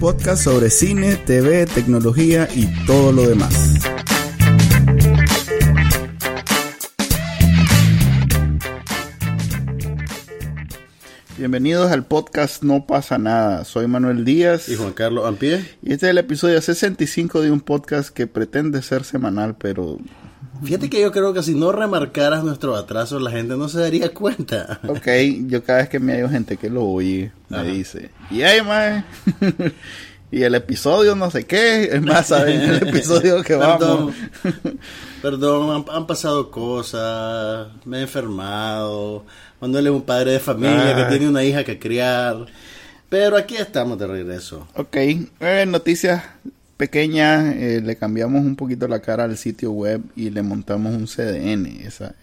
Podcast sobre cine, TV, tecnología y todo lo demás. Bienvenidos al podcast No pasa nada. Soy Manuel Díaz. Y Juan Carlos Ampie. Y este es el episodio 65 de un podcast que pretende ser semanal, pero Fíjate que yo creo que si no remarcaras nuestro atraso, la gente no se daría cuenta. Ok, yo cada vez que me hay gente que lo oye, me dice, y ahí, y el episodio no sé qué, es más, ¿saben? El episodio que vamos. Perdón, han, pasado cosas, me he enfermado, Manuel es un padre de familia que tiene una hija que criar, pero aquí estamos de regreso. Ok, eh, noticias pequeña, eh, le cambiamos un poquito la cara al sitio web y le montamos un CDN. Esa,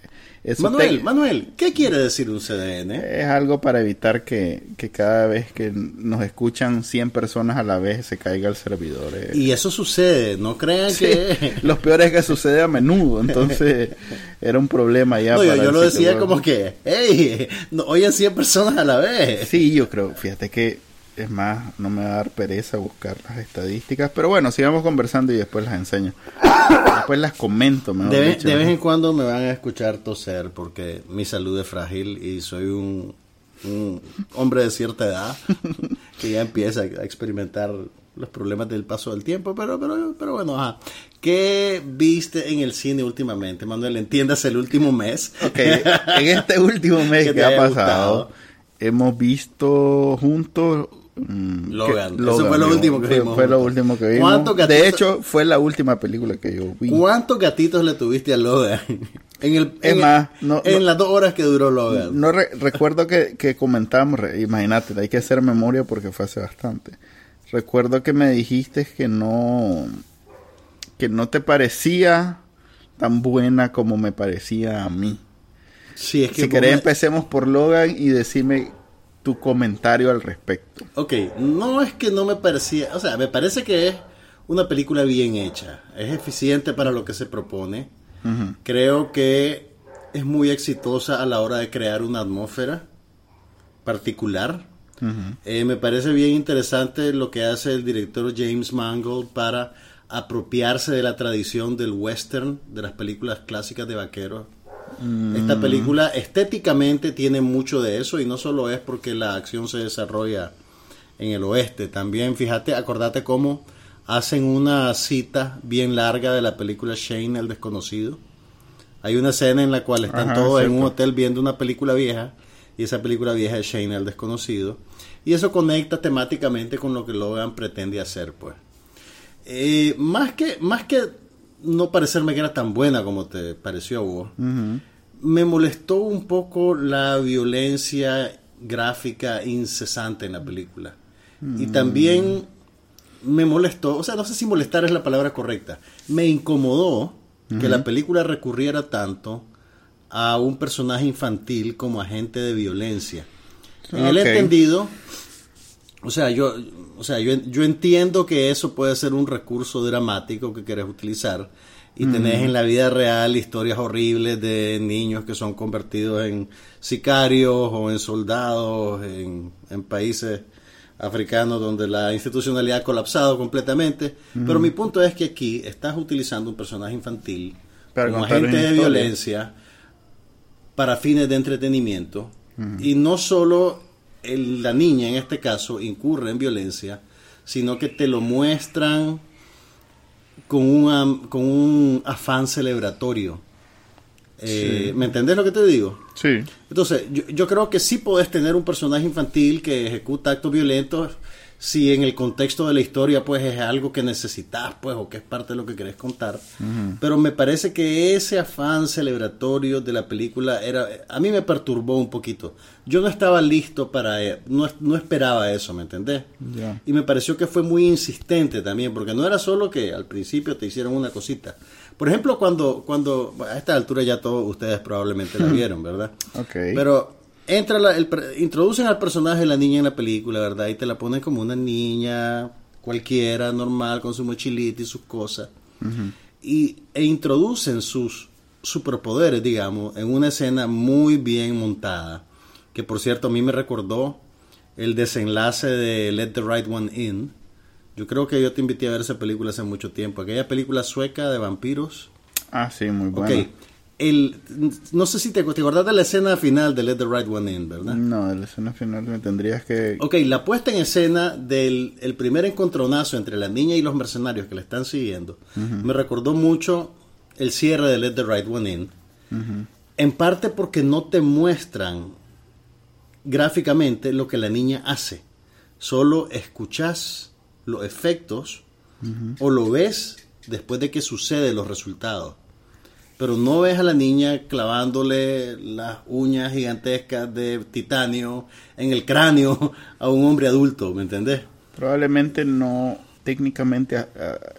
Manuel, Manuel, ¿qué quiere decir un CDN? Es algo para evitar que, cada vez que nos escuchan 100 personas a la vez se caiga el servidor. Eh. Y eso sucede, no crean que... Lo peor es que sucede a menudo, entonces era un problema ya. No, yo, lo decía como que, hey, no, oyen 100 personas a la vez. Sí, yo creo, fíjate que es más, no me va a dar pereza buscar las estadísticas. Pero bueno, sigamos conversando y después las enseño. después las comento. De, vez en cuando me van a escuchar toser porque mi salud es frágil y soy un, hombre de cierta edad que ya empieza a experimentar los problemas del paso del tiempo. Pero, pero, pero bueno, ajá. ¿Qué viste en el cine últimamente, Manuel? Entiendas el último mes. Ok, en este último mes que, ha pasado, hemos visto juntos Mm, Logan. Eso fue lo último que vimos. Fue lo último que vimos. De hecho, fue la última película que yo vi. ¿Cuántos gatitos le tuviste a Logan? en el, en, las dos horas que duró Logan. No recuerdo que, que comentamos, imagínate, hay que hacer memoria porque fue hace bastante. Recuerdo que me dijiste que no que no te parecía tan buena como me parecía a mí. Sí, es que si querés empecemos por Logan y decime tu comentario al respecto. Ok, no es que no me parecía, o sea, me parece que es una película bien hecha, es eficiente para lo que se propone, creo que es muy exitosa a la hora de crear una atmósfera particular. Eh, me parece bien interesante lo que hace el director James Mangold para apropiarse de la tradición del western, de las películas clásicas de vaqueros esta película estéticamente tiene mucho de eso y no solo es porque la acción se desarrolla en el oeste, también fíjate, acordate cómo hacen una cita bien larga de la película Shane el desconocido. Hay una escena en la cual están todos en un hotel viendo una película vieja y esa película vieja es Shane el desconocido y eso conecta temáticamente con lo que Logan pretende hacer, pues. Eh, más que más que no parecerme que era tan buena como te pareció a vos. Me molestó un poco la violencia gráfica incesante en la película. Y también me molestó, o sea, no sé si molestar es la palabra correcta, me incomodó que la película recurriera tanto a un personaje infantil como agente de violencia. En el entendido, o sea, yo, o sea, yo, yo entiendo que eso puede ser un recurso dramático que querés utilizar y tenés en la vida real historias horribles de niños que son convertidos en sicarios o en soldados en, países africanos donde la institucionalidad ha colapsado completamente. Pero mi punto es que aquí estás utilizando un personaje infantil como agente de violencia para fines de entretenimiento y no solo la niña en este caso incurre en violencia, sino que te lo muestran con, un con un afán celebratorio. Eh, ¿Me entendés lo que te digo? Sí. Entonces, yo, yo, creo que sí podés tener un personaje infantil que ejecuta actos violentos si en el contexto de la historia pues es algo que necesitas pues o que es parte de lo que querés contar. Pero me parece que ese afán celebratorio de la película era a mí me perturbó un poquito. Yo no estaba listo para e, no, no esperaba eso, ¿me entendés? Y me pareció que fue muy insistente también porque no era solo que al principio te hicieron una cosita. Por ejemplo, cuando cuando a esta altura ya todos ustedes probablemente la vieron, ¿verdad? Okay. Pero entra la, el, introducen al personaje de la niña en la película, ¿verdad? Y te la ponen como una niña cualquiera, normal, con su mochilita y sus cosas. y, e introducen sus superpoderes, digamos, en una escena muy bien montada. Que por cierto, a mí me recordó el desenlace de Let the Right One In. Yo creo que yo te invité a ver esa película hace mucho tiempo. Aquella película sueca de vampiros. Ah, sí, muy buena. El, no sé si te, te acordás de la escena final de Let the Right One In, ¿verdad? No, de la escena final me tendrías que... Ok, la puesta en escena del el primer encontronazo entre la niña y los mercenarios que la están siguiendo me recordó mucho el cierre de Let the Right One In. En parte porque no te muestran gráficamente lo que la niña hace. Solo escuchas los efectos o lo ves después de que suceden los resultados pero no ves a la niña clavándole las uñas gigantescas de titanio en el cráneo a un hombre adulto, ¿me entendés? Probablemente no, técnicamente ah,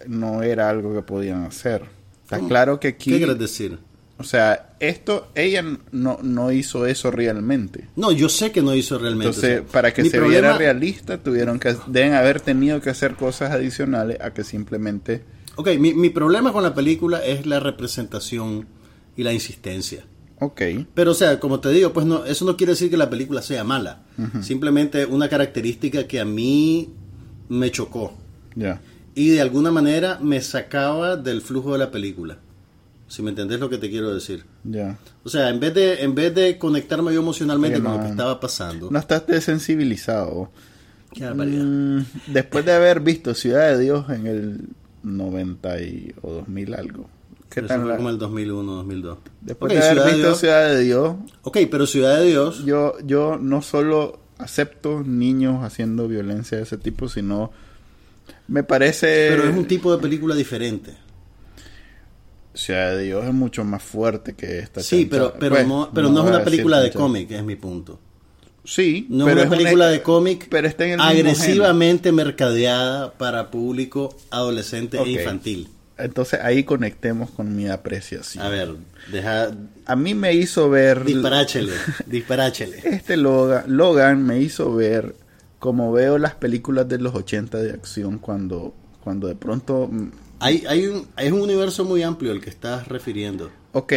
no era algo que podían hacer. Está claro que aquí... ¿Qué quieres decir? O sea, esto, ella no, no hizo eso realmente. No, yo sé que no hizo realmente. Entonces, para que se viera realista, tuvieron que, deben haber tenido que hacer cosas adicionales a que simplemente Ok, mi, mi problema con la película es la representación y la insistencia. Ok. Pero, o sea, como te digo, pues no, eso no quiere decir que la película sea mala. Simplemente una característica que a mí me chocó. Ya. Y de alguna manera me sacaba del flujo de la película. Si me entendés lo que te quiero decir. Ya. O sea, en vez de, en vez de conectarme yo emocionalmente con lo que estaba pasando. No estás desensibilizado. Qué barbaridad. Mm, después de haber visto Ciudad de Dios en el 90 y, o 2000 algo. ¿Qué tal fue como el 2001, 2002. Después de haber visto Ciudad de Dios. Ok, pero Ciudad de Dios. Yo, yo no solo acepto niños haciendo violencia de ese tipo, sino me parece. Pero es un tipo de película diferente. Ciudad de Dios es mucho más fuerte que esta. Sí, pero, pero, pues, no, pero no, es una película de cómic, es mi punto. Sí, no es una película de cómic pero está en el agresivamente mercadeada para público adolescente e infantil. Entonces ahí conectemos con mi apreciación. A ver, deja. A mí me hizo ver. Disparáchele, disparáchele. Este Logan, Logan me hizo ver como veo las películas de los 80 de acción cuando, cuando de pronto. Mm, hay, hay, un, hay un universo muy amplio al que estás refiriendo. Ok,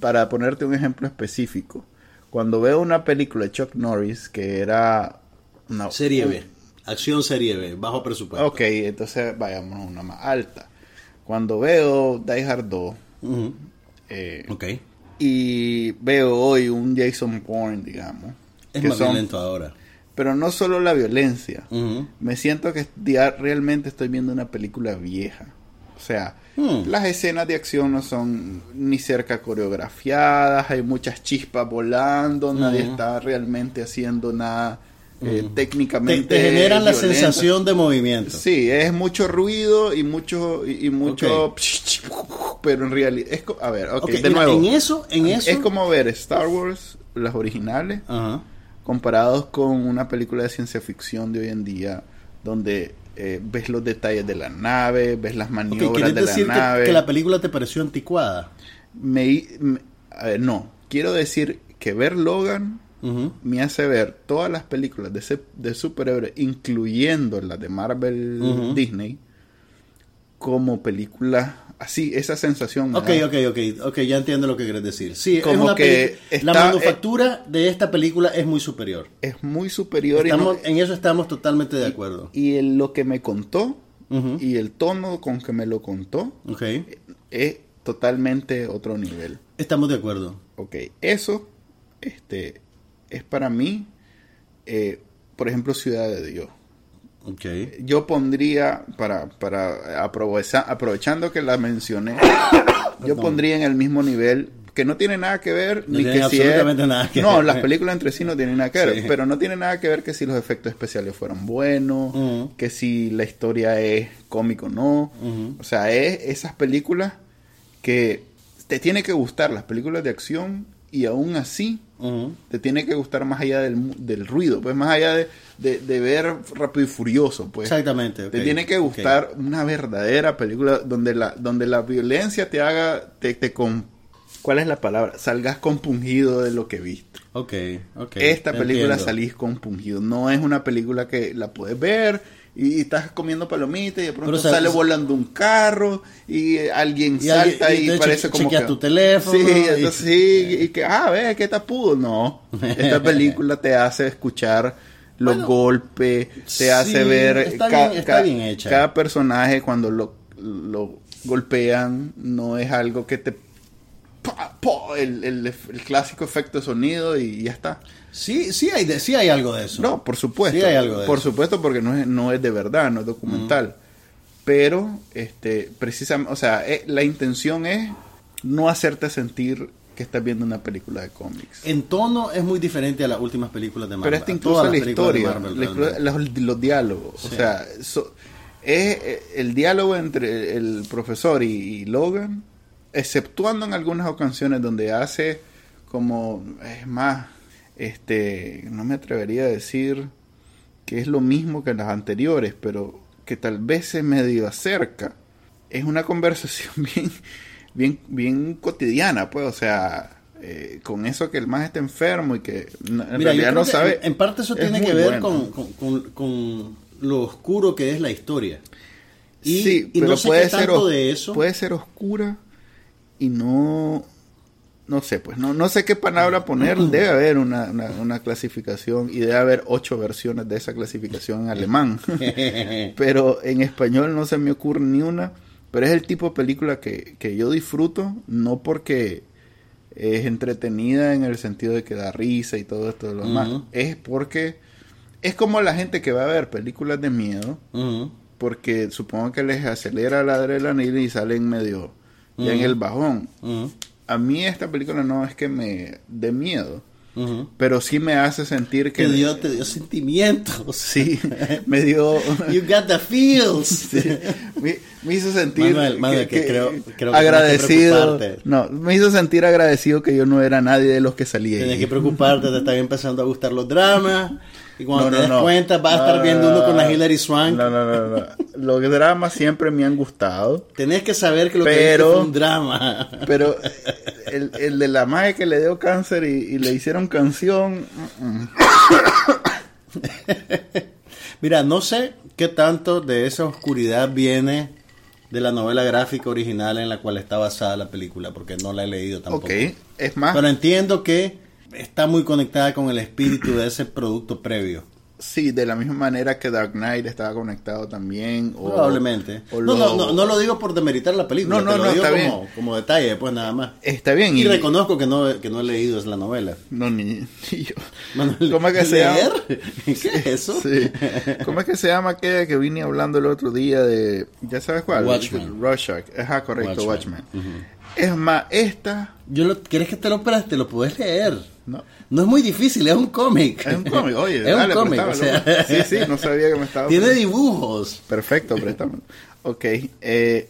para ponerte un ejemplo específico cuando veo una película de Chuck Norris que era una serie B, acción serie B, bajo presupuesto. Ok, entonces vayamos a una más alta. Cuando veo Die Hard 2, eh, y veo hoy un Jason Bourne, digamos, es más violento ahora. Pero no solo la violencia, me siento que realmente estoy viendo una película vieja. O sea, hmm. las escenas de acción no son ni cerca coreografiadas, hay muchas chispas volando, nadie hmm. está realmente haciendo nada eh, hmm. técnicamente. Te, generan la sensación de movimiento. Sí, es mucho ruido y mucho y, mucho, pero en realidad es a ver, okay, de nuevo. En eso, en eso es como ver Star Wars las originales comparados con una película de ciencia ficción de hoy en día donde eh, ves los detalles de la nave, ves las maniobras de la nave. Que, la película te pareció anticuada? Me, no, quiero decir que ver Logan me hace ver todas las películas de, de superhéroes, incluyendo las de Marvel Disney, como películas así, esa sensación. Ok, ok, ok, ok, ya entiendo lo que quieres decir. Sí, como que la manufactura de esta película es muy superior. Es muy superior. en eso estamos totalmente de acuerdo. Y, lo que me contó y el tono con que me lo contó es totalmente otro nivel. Estamos de acuerdo. Ok, eso este, es para mí, eh, por ejemplo, Ciudad de Dios. Okay. Yo pondría, para, para aprovechando que la mencioné, yo pondría en el mismo nivel que no tiene nada que ver No ni que si es- nada que no ver. las películas entre sí no tienen nada que ver pero no tiene nada que ver que si los efectos especiales fueron buenos que si la historia es cómico o no. O sea es esas películas que te tiene que gustar las películas de acción y aún así te tiene que gustar más allá del, del ruido, pues más allá de, de- de ver Rápido y Furioso, pues. Exactamente. Te tiene que gustar una verdadera película donde la, donde la violencia te haga, te, te con, ¿cuál es la palabra? Salgas compungido de lo que viste. Ok, ok. Esta película entiendo. salís compungido. No es una película que la puedes ver y, estás comiendo palomitas y de pronto sale volando un carro y alguien Y alguien- salta y y, hecho parece como que... tu teléfono Sí, y- entonces, sí, y que, ah, ve, qué tapudo. No, esta película te hace escuchar los Bueno, golpes, te hace ver está ca- bien- está ca- bien hecha. cada personaje cuando lo, lo golpean no es algo que te... pa, pa, el, el- el clásico efecto de sonido y ya está. Sí, sí hay, de- sí hay algo de eso. No, por supuesto. Sí hay algo de por eso. supuesto, porque no es, no es de verdad, no es documental. Pero, este, precisamente, o sea, eh, la intención es no hacerte sentir que estás viendo una película de cómics. En tono es muy diferente a las últimas películas de Marvel. Pero esta incluso la historia, Marvel, la los, los diálogos. O sea, so- es eh, el diálogo entre el profesor y, y Logan, exceptuando en algunas ocasiones donde hace como, es más, este, no me atrevería a decir que es lo mismo que las anteriores, pero que tal vez se medio acerca. Es una conversación bien, bien, bien cotidiana, pues, o sea, eh, con eso que el más está enfermo y que en Mira, realidad no sabe. En, en parte eso es tiene que ver bueno. con, con- con- con lo oscuro que es la historia. Y, sí, y pero no sé puede qué ser tanto os- de eso. puede ser oscura y no no sé pues no no sé qué palabra poner. Debe haber una, una, una clasificación y debe haber ocho versiones de esa clasificación en alemán. Pero en español no se me ocurre ni una pero es el tipo de película que, que yo disfruto no porque es entretenida en el sentido de que da risa y todo esto de lo demás es porque es como la gente que va a ver películas de miedo porque supongo que les acelera la adrenalina y salen medio ya en el bajón. A mí esta película no es que me dé miedo, pero sí me hace sentir que Te dio, te dio sentimientos. sí me dio You got the feels. sí, me, me hizo sentir Manuel, Manuel, que creo- creo que agradecido. no, me hizo sentir agradecido que yo no era nadie de los que salía. Tienes que preocuparte, te están empezando a gustar los dramas. Y cuando No, te no, des no. cuenta, vas a estar viendo no, uno con la no. Hilary Swank. No, no, no, no. Los dramas siempre me han gustado. Tenés que saber que lo que Pero- fue un drama. Pero el, el de la madre que le dio cáncer y, y le hicieron canción. Mira, no sé qué tanto de esa oscuridad viene de la novela gráfica original en la cual está basada la película, porque no la he leído tampoco. Ok, es más, Pero entiendo que está muy conectada con el espíritu de ese producto previo. sí, de la misma manera que Dark Knight estaba conectado también. o- Probablemente. o no, lo- no, no, no lo digo por demeritar la película, No, no, te lo no, digo está como, bien. como detalle, pues nada más. Está bien. Y, reconozco que no, que no he leído la novela. No, ni, ni yo. Manuel, ¿Cómo es que se llama? ¿leer? ¿Qué es eso? Sí. ¿Cómo es que se llama aquella que vine hablando el otro día de... ¿Ya sabes cuál? Watchmen. Rorschach. Ajá, correcto, Watchmen. Watchmen. Es más, esta... Yo lo, ¿Quieres que te lo preste? Lo puedes leer. No. No es muy difícil, es un cómic. Es un cómic, oye, es dale, un cómic. o préstamelo. sea, Sí, sí, no sabía que me estaba... Tiene dibujos. Perfecto, préstamelo. Ok. Eh,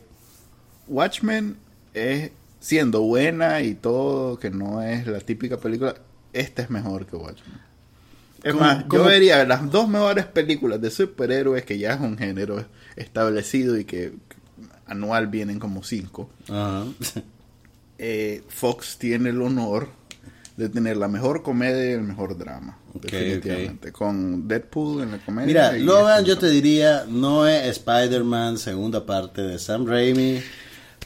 Watchmen es siendo buena y todo, que no es la típica película, esta es mejor que Watchmen. Es ¿Cómo- más, cómo? yo vería las dos mejores películas de superhéroes, que ya es un género establecido y que anual vienen como cinco. Eh, Fox tiene el honor de tener la mejor comedia y el mejor drama. Definitivamente. Con Deadpool en la comedia. Mira, Logan, este- yo te diría, no es Spider-Man, segunda parte de Sam Raimi,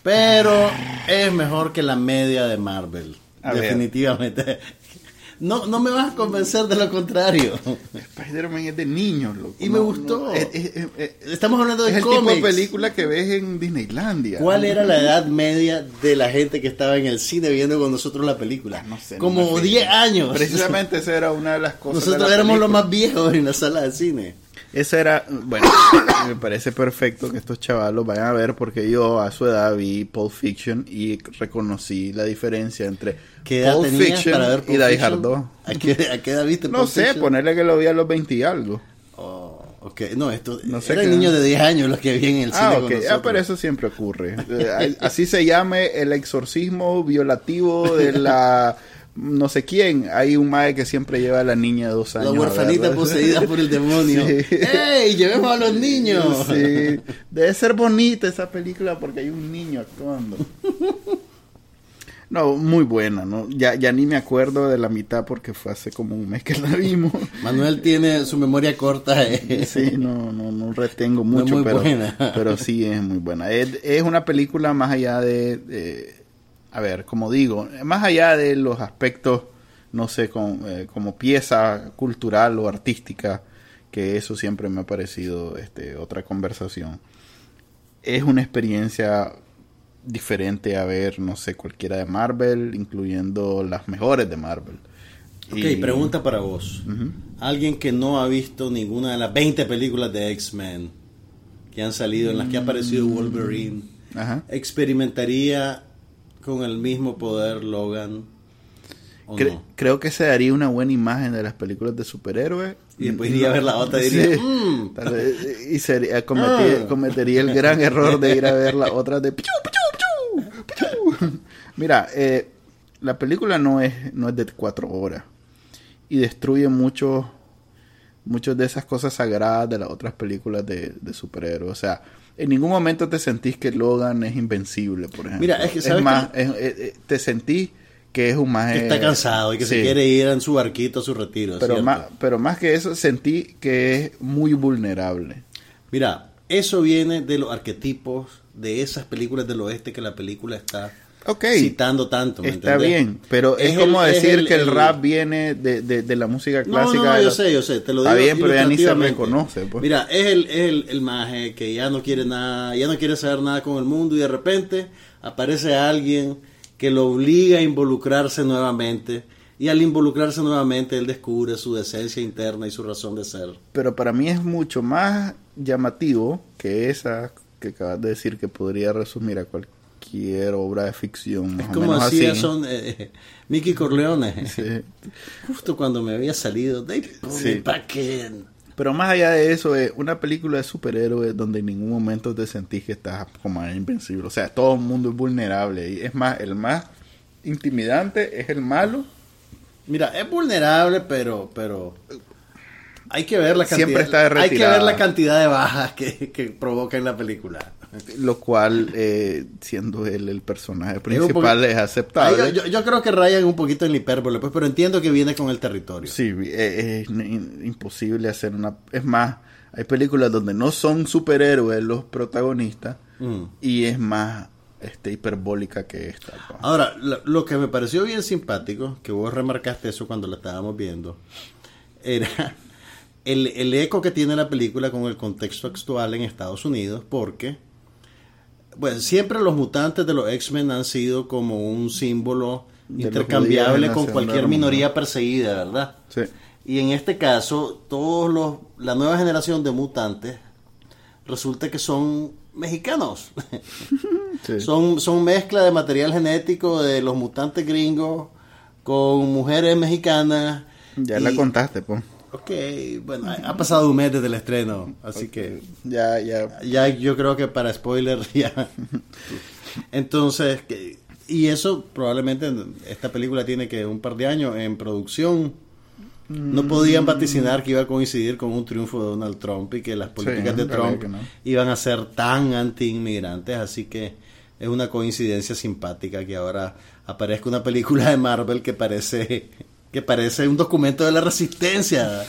pero es mejor que la media de Marvel. A ver. No, no me vas a convencer de lo contrario. Spider-Man es de niños, loco. Y me gustó. es, es- es- es- Estamos hablando de es el tipo cómics. de película que ves en Disneylandia. ¿Cuál era la edad media de la gente que estaba en el cine viendo con nosotros la película? No sé, Como me fijo. 10 años. Precisamente esa era una de las cosas. de Nosotros la éramos los más viejos en la sala de cine. Eso era, bueno, me parece perfecto que estos chavalos vayan a ver porque yo a su edad vi Pulp Fiction y reconocí la diferencia entre ¿Qué edad Pulp Fiction para ver y Die? Hard 2. ¿A qué, a qué edad viste No Pulp sé, Fiction? ponerle que lo vi a los 20 y algo. Oh, ok, no, esto No sé eran niños de 10 años los que vi en el cine Ah, con ok. Ah, pero eso siempre ocurre. Eh, Así se llame el exorcismo violativo de la no sé quién. Hay un mae que siempre lleva a la niña de dos La años. a huerfanita poseída por el demonio. Sí. ¡Ey, llevemos a los niños! Sí. Debe ser bonita esa película porque hay un niño actuando. No, muy buena, ¿no? Ya, ya ni me acuerdo de la mitad porque fue hace como un mes que la vimos. Manuel tiene su memoria corta. eh. Sí, no, no, no retengo No mucho, muy pero, buena. pero sí es muy buena. Es, es una película más allá de, de- a ver, como digo, más allá de los aspectos, no sé, con- eh, como pieza cultural o artística, que eso siempre me ha parecido este, otra conversación. Es una experiencia diferente a ver, no sé, cualquiera de Marvel, incluyendo las mejores de Marvel. Ok, Y- pregunta para vos. Alguien que no ha visto ninguna de las 20 películas de X-Men que han salido, en las que ha aparecido Wolverine. ¿experimentaría con el mismo poder Logan? ¿O Cre- no? Creo que se daría una buena imagen de las películas de superhéroes. Y después iría a ver la otra y diría, "Mm". Vez, y sería, cometería, Ah. cometería el gran error de ir a ver la otra de... pichu, pichu, pichu, pichu. Mira, eh, la película no es, no es de cuatro horas y destruye mucho muchas de esas cosas sagradas de las otras películas de, de superhéroes. O sea, en ningún momento te sentís que Logan es invencible, por ejemplo. Mira, es que, ¿sabes más, es- eh, eh, te sentís que es un más... Que está cansado y que se quiere ir en su barquito a su retiro. Pero ¿cierto? más, pero más que eso, sentí que es muy vulnerable. Mira, eso viene de los arquetipos de esas películas del oeste que la película está Ok, citando tanto. ¿me está entendés? bien, pero es, Es como el- es decir el- que el, el- rap viene de, de, de la música No, clásica. no, no, de yo los- sé, yo sé, te lo Está digo bien, pero ya ni se reconoce. Pues. Mira, es el, es el, el maje que ya no quiere nada, ya no quiere saber nada con el mundo y de repente aparece alguien que lo obliga a involucrarse nuevamente y al involucrarse nuevamente él descubre su decencia interna y su razón de ser. Pero para mí es mucho más llamativo que esa que acabas de decir que podría resumir a cualquier obra de ficción. Más Es como hacía son eh, Mickey Corleone. Sí. Justo cuando me había salido, Sí. Pero más allá de eso, es una película de superhéroes donde en ningún momento te sentís que estás como invencible. O sea, todo el mundo es vulnerable. Y es más, el más intimidante es el malo. Mira, es vulnerable, pero, pero hay que ver la cantidad. Siempre está de hay que ver la cantidad de bajas que, que provoca en la película. Lo cual, eh, siendo él el personaje principal, poqu- es aceptable. Yo, yo- creo que rayan un poquito en la hipérbole, pues, pero entiendo que viene con el territorio. Sí, eh, es imposible hacer una... Es más, hay películas donde no son superhéroes los protagonistas Mm. y es más este hiperbólica que esta. Ahora, lo, lo que me pareció bien simpático, que vos remarcaste eso cuando la estábamos viendo, era el, el eco que tiene la película con el contexto actual en Estados Unidos, porque bueno, siempre los mutantes de los X-Men han sido como un símbolo intercambiable con cualquier minoría perseguida, ¿verdad? Sí. Y en este caso, todos los, la nueva generación de mutantes resulta que son mexicanos. Sí. Son, son mezcla de material genético de los mutantes gringos con mujeres mexicanas. Ya y- la contaste, pues. Ok, bueno, ha pasado un mes desde el estreno, así que Ya, ya. ya yo creo que para spoiler ya. Entonces, que- y eso probablemente esta película tiene que un par de años en producción. No podían vaticinar que iba a coincidir con un triunfo de Donald Trump y que las políticas de Trump no. iban a ser tan anti-inmigrantes, así que es una coincidencia simpática que ahora aparezca una película de Marvel que parece que parece un documento de la resistencia.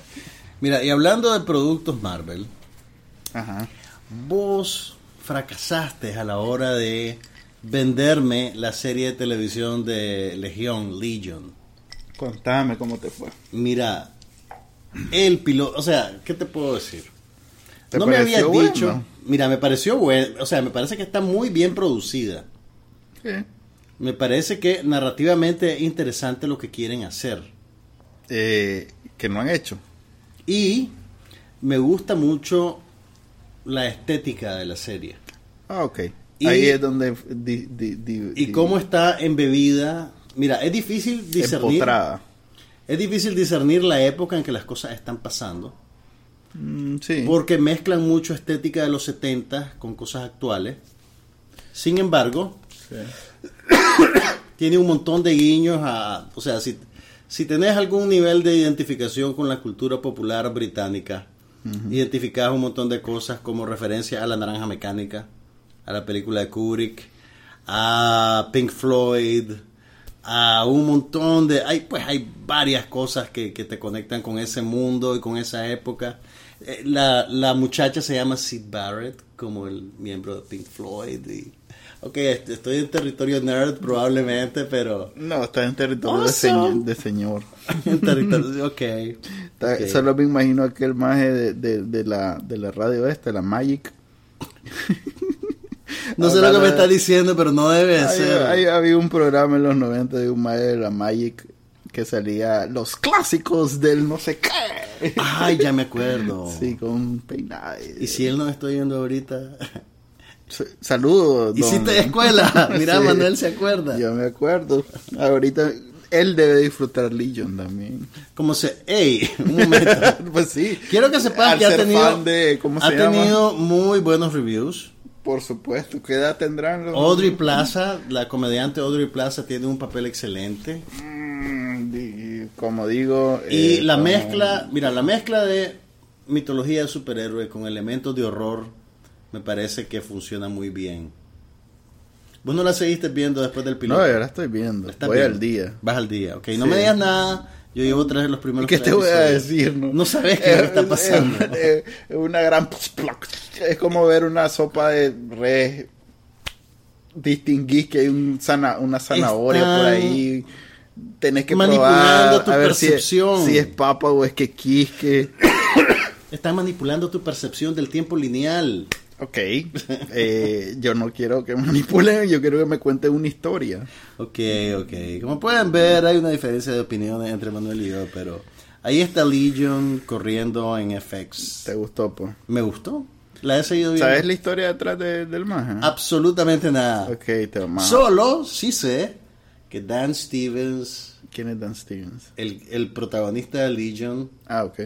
Mira, y hablando de productos Marvel, Ajá. vos fracasaste a la hora de venderme la serie de televisión de Legión, Legion. Contame cómo te fue. Mira, el piloto, o sea, ¿qué te puedo decir? ¿Te No me habías dicho, mira, me pareció bueno, o sea, me parece que está muy bien producida. Sí. Me parece que narrativamente es interesante lo que quieren hacer. Eh, que no han hecho. Y me gusta mucho la estética de la serie. Ah, ok. Y- Ahí es donde... di- di- di- Y cómo está embebida. Mira, es difícil discernir. empotrada. Es difícil discernir la época en que las cosas están pasando. Mm, sí. Porque mezclan mucho estética de los 70 con cosas actuales. Sin embargo, Sí. tiene un montón de guiños a... O sea, si, si tenés algún nivel de identificación con la cultura popular británica, identificás un montón de cosas como referencia a la naranja mecánica, a la película de Kubrick, a Pink Floyd, a un montón de... Hay, pues hay varias cosas que, que te conectan con ese mundo y con esa época. Eh, La, la muchacha se llama Sid Barrett, como el miembro de Pink Floyd. Y, ok, est- estoy en territorio nerd probablemente, pero... No, está en territorio de, Awesome. señor, de señor. en territorio... Ok. Está- ok. Solo me imagino aquel maje de, de, de la, de la radio esta, la Magic. No sé lo que me está diciendo, pero no debe ser. ahí había un programa en los 90 de un maje de la Magic que salía los clásicos del no sé qué. Ay, ya me acuerdo. Sí, con peinada. Y si él no me está viendo ahorita... Saludos. don- Hiciste escuela. Mira, Sí, Manuel se acuerda. Yo me acuerdo. Ahorita él debe disfrutar Legion también. Como se... ¡Ey! Un momento. pues sí. Quiero que sepas Al que ha tenido... de- ¿cómo se ha llama? tenido muy buenos reviews. Por supuesto. ¿Qué edad tendrán los... Audrey Plaza, la comediante Audrey Plaza tiene un papel excelente. Mm, como digo... Y eh, la como- mezcla, mira, la mezcla de mitología de superhéroe con elementos de horror me parece que funciona muy bien. Vos no la seguiste viendo después del piloto. No, yo la estoy viendo. ¿La estás Voy viendo? al día. Vas al día, ok. No Sí. me digas nada. Yo llevo tres de los ¿Y primeros qué te voy a decir? No, No sabes qué Es- está es- pasando. Es, es una gran... Es como ver una sopa de res. Distinguís que hay un sana, una zanahoria Están por ahí. Tenés que manipulando probar tu a ver si es, percepción. si es papa o es que quisque. Están manipulando tu percepción del tiempo lineal. Ok. Eh, yo no quiero que me manipulen, yo quiero que me cuenten una historia. Ok, ok. Como pueden ver, hay una diferencia de opiniones entre Manuel y yo, pero ahí está Legion corriendo en FX. ¿Te gustó, pues? Me gustó. La he seguido viendo. ¿Sabes la historia detrás de- del maje? Absolutamente nada. Ok, te vamos. Solo sí sé que Dan Stevens, ¿Quién es Dan Stevens? el, el protagonista de Legion, Ah, ok.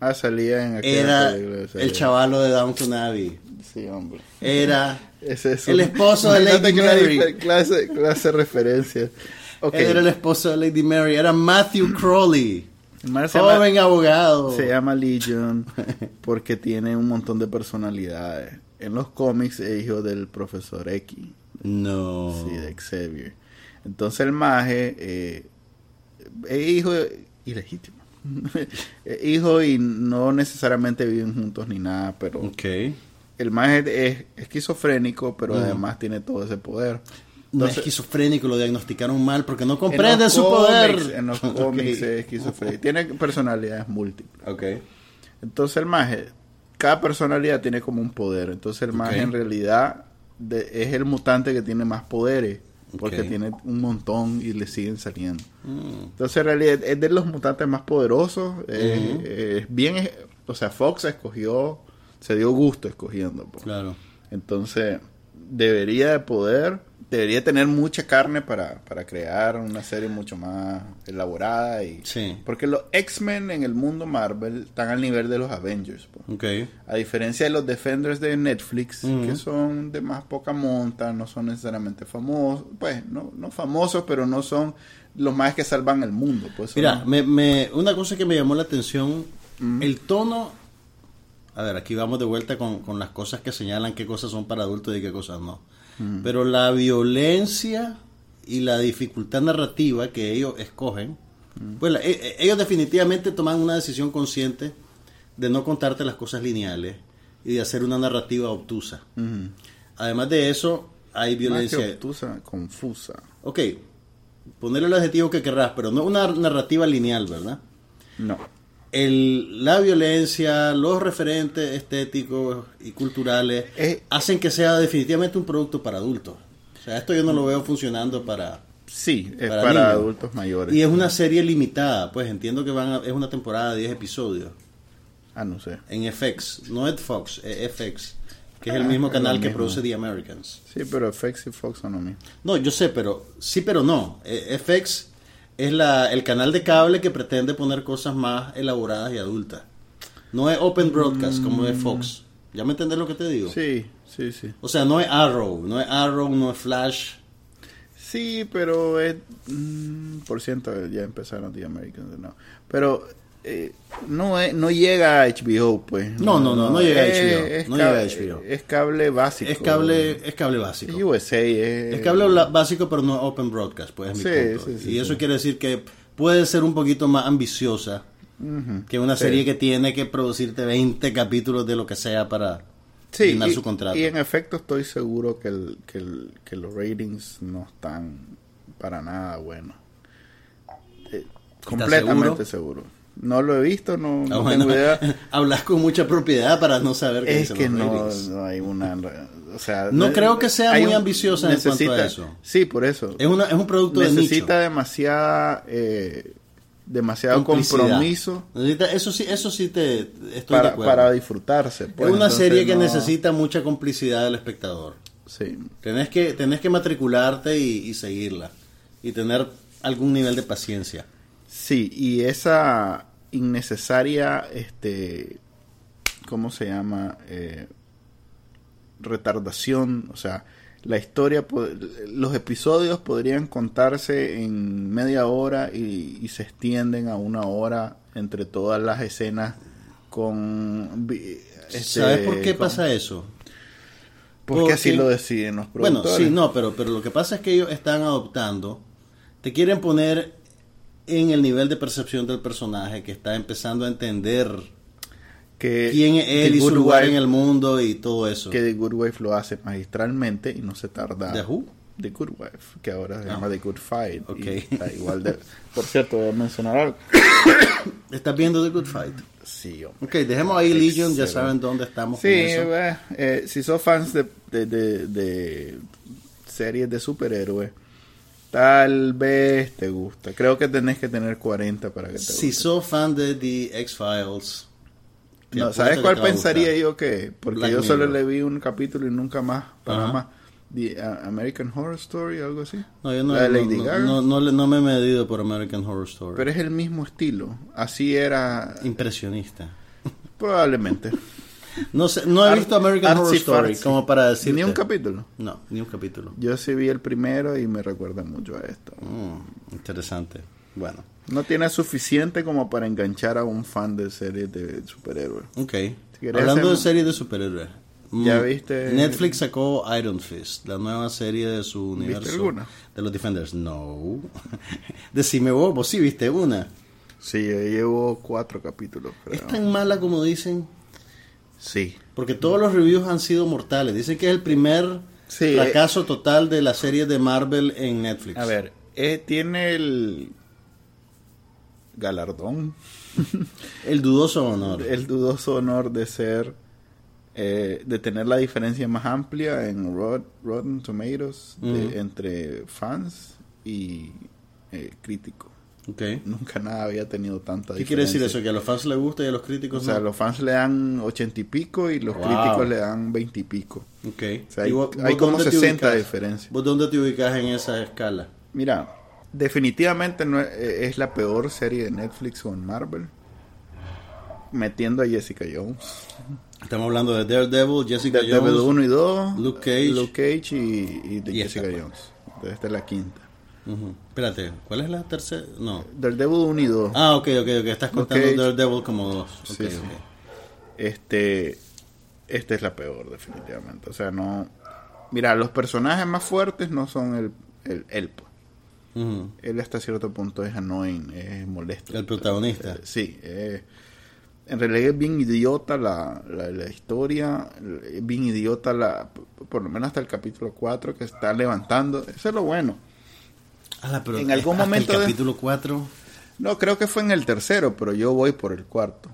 Ah, salía en aquella era película el chavalo de Downton Abbey. Sí, hombre. Era Ese es El un- esposo de Lady una Mary. Clase, clase de referencia. Era el esposo de Lady Mary. Era Matthew Crowley. Se llama- Joven abogado. Se llama Legion porque tiene un montón de personalidades. En los cómics es hijo del profesor X, No. sí, de Xavier. Entonces el maje eh, es hijo ilegítimo. Es hijo y no necesariamente viven juntos ni nada, pero Ok. El maje es esquizofrénico, pero Ujú. además tiene todo ese poder. No es esquizofrénico, lo diagnosticaron mal porque no En comprenden los su cómics- poder. En los cómics es esquizofrénico. Tiene personalidades múltiples. Ok. Entonces el maje, cada personalidad tiene como un poder. Entonces el maje en realidad de- es el mutante que tiene más poderes. Porque tiene un montón y le siguen saliendo. Mm. Entonces en realidad es de los mutantes más poderosos. Es bien, o sea, Fox escogió, se dio gusto escogiendo. pues. Claro. Entonces debería de poder, debería tener mucha carne para, para crear una serie mucho más elaborada y Sí. porque los X-Men en el mundo Marvel están al nivel de los Avengers. pues. Ok. A diferencia de los Defenders de Netflix, que son de más poca monta, no son necesariamente famosos, pues no, no famosos, pero no son los más que salvan el mundo. Pues, Mira, me, me- una cosa que me llamó la atención, el tono... A ver, aquí vamos de vuelta con, con las cosas que señalan qué cosas son para adultos y qué cosas no. Mm. Pero la violencia y la dificultad narrativa que ellos escogen, Mm. pues la- e- e- ellos definitivamente toman una decisión consciente de no contarte las cosas lineales y de hacer una narrativa obtusa. Ujú. Además de eso, hay Más que violencia... obtusa, confusa. Ok, ponerle el adjetivo que querrás, pero no una narrativa lineal, ¿verdad? No. El, la violencia, los referentes estéticos y culturales Eh. hacen que sea definitivamente un producto para adultos. O sea, esto yo no lo veo funcionando para... Sí, es Para adultos mayores. Y es una serie limitada, pues entiendo que van a- es una temporada de 10 episodios. Ah, no sé. En FX, no es Fox, es FX, que es el mismo es canal que mismo. produce The Americans. Sí, pero FX y Fox son lo mismo. No, yo sé, pero sí, pero no. Eh, FX es la, el canal de cable que pretende poner cosas más elaboradas y adultas. No es Open Broadcast como es Fox. ¿Ya me entendés lo que te digo? Sí, sí, sí. O sea, no es Arrow, no es Arrow, no es Flash. Sí, pero es... mm, por ciento, ya empezaron The Americans nuevo. Pero eh, no, es- no llega a HBO, pues. No, no, no, no llega a HBO, Es no llega a cable- HBO. Es cable básico. Es cable, es cable básico. USA. Es, Es cable básico, pero no Open Broadcast, pues es mi Sí, punto. sí, sí, y eso quiere decir que puede ser un poquito más ambiciosa que una serie que tiene que producirte 20 capítulos de lo que sea para llenar y, su contrato. y en efecto estoy seguro que, el, que, el- que los ratings no están para nada buenos. Eh, completamente seguro? No lo he visto, no, Ah, no bueno, tengo idea. hablas con mucha propiedad para no saber qué Es que los no, no hay una... O sea, No creo que sea muy ambiciosa en cuanto a eso. Sí, por eso. Es, una, es un producto de nicho. Necesita demasiada... eh, demasiado compromiso Necesita- eso sí, eso sí te estoy de para, acuerdo. para disfrutarse. es pues, una entonces serie que necesita mucha complicidad del espectador. Sí, Tenés que, tenés que matricularte y, y seguirla. Y tener algún nivel de paciencia. Sí, y esa innecesaria, este, ¿cómo se llama? Eh, retardación, o sea, la historia, los episodios podrían contarse en media hora y, y se extienden a una hora entre todas las escenas con... este, ¿Sabes por qué con- pasa eso? Porque así Porque- lo deciden los Bueno, productores. sí, no, pero, pero lo que pasa es que ellos están adoptando, te quieren poner en el nivel de percepción del personaje que está empezando a entender que quién es él y su lugar Wife- en el mundo y todo eso. que The Good Wife lo hace magistralmente y no se tarda. ¿The who? The Good Wife, que ahora se Ah. llama The Good Fight. Ok. y está igual de... Por cierto, voy a mencionar algo. ¿Estás viendo The Good Fight? Sí, hombre. Ok, dejemos ahí Legion, ya Excelente. saben dónde estamos Sí, con eso. eh, eh, si sos fans de, de, de- de series de superhéroes, tal vez te gusta. Creo que tenés que tener 40 para que te Si guste. sos fan de The X-Files, No, ¿Sabes cuál pensaría yo que? Porque Black yo solo le vi un capítulo y nunca más, para Ajá. más. The uh, American Horror Story, algo así. No, yo no, La de no- Lady no- Gaga. no- no le- no me he medido por American Horror Story. Pero es el mismo estilo. Así era, Impresionista. probablemente. No sé, no he Ar- visto American Horror Story como para decirte. Ni un capítulo. No, ni un capítulo. Yo sí vi el primero y me recuerda mucho a esto. Mm, interesante. Bueno, No tiene suficiente como para enganchar a un fan de series de superhéroes. ok. Hablando de series de superhéroes. ¿Ya mm, viste? Netflix sacó Iron Fist, la nueva serie de su universo. alguna? De los Defenders. No. Decime vos, vos sí viste una. Sí, yo llevo cuatro capítulos, creo. ¿Es tan mala como dicen? Sí. Porque todos los reviews han sido mortales. Dicen que es el primer Sí, fracaso total de la serie de Marvel en Netflix. A ver, eh, tiene el galardón, El dudoso honor. el dudoso honor de ser, eh, de tener la diferencia más amplia en Rot- Rotten Tomatoes de- entre fans y eh, críticos. Ok. Nunca nada había tenido tanta ¿Qué quiere decir eso? ¿Que a los fans les gusta y a los O críticos sea, no? los fans le dan ochenta y pico y los Wow. críticos le dan veinte y pico. Ok. O sea, ¿Y hay, vos- hay como dónde te 60 de diferencia. ¿Vos dónde te ubicas en esa escala? Mira, definitivamente no es, eh, es la peor serie de Netflix con Marvel. Metiendo a Jessica Jones. Estamos hablando de Daredevil, Jessica Daredevil Jones. 1 y 2. Luke Cage. Luke Cage y, y de Y Jessica. Jones. Entonces, esta es la quinta. Espérate, ¿cuál es la tercera? No. Daredevil 1 y 2. Ah, ok, ok, ok. Estás contando Cage. Daredevil como dos. Ok, Sí, sí. ok. Este, esta es la peor, definitivamente. O sea, no. Mira, los personajes más fuertes no son el, el, él, pues. Ujú. Él hasta cierto punto es annoying, es molesto. El protagonista. Eh, sí, eh, en realidad es bien idiota la, la, la historia, es bien idiota la, por lo menos hasta el capítulo 4 que está levantando, eso es lo bueno. Ala, pero En algún hasta momento El capítulo 4. No, creo que fue en el tercero, pero yo voy por el cuarto.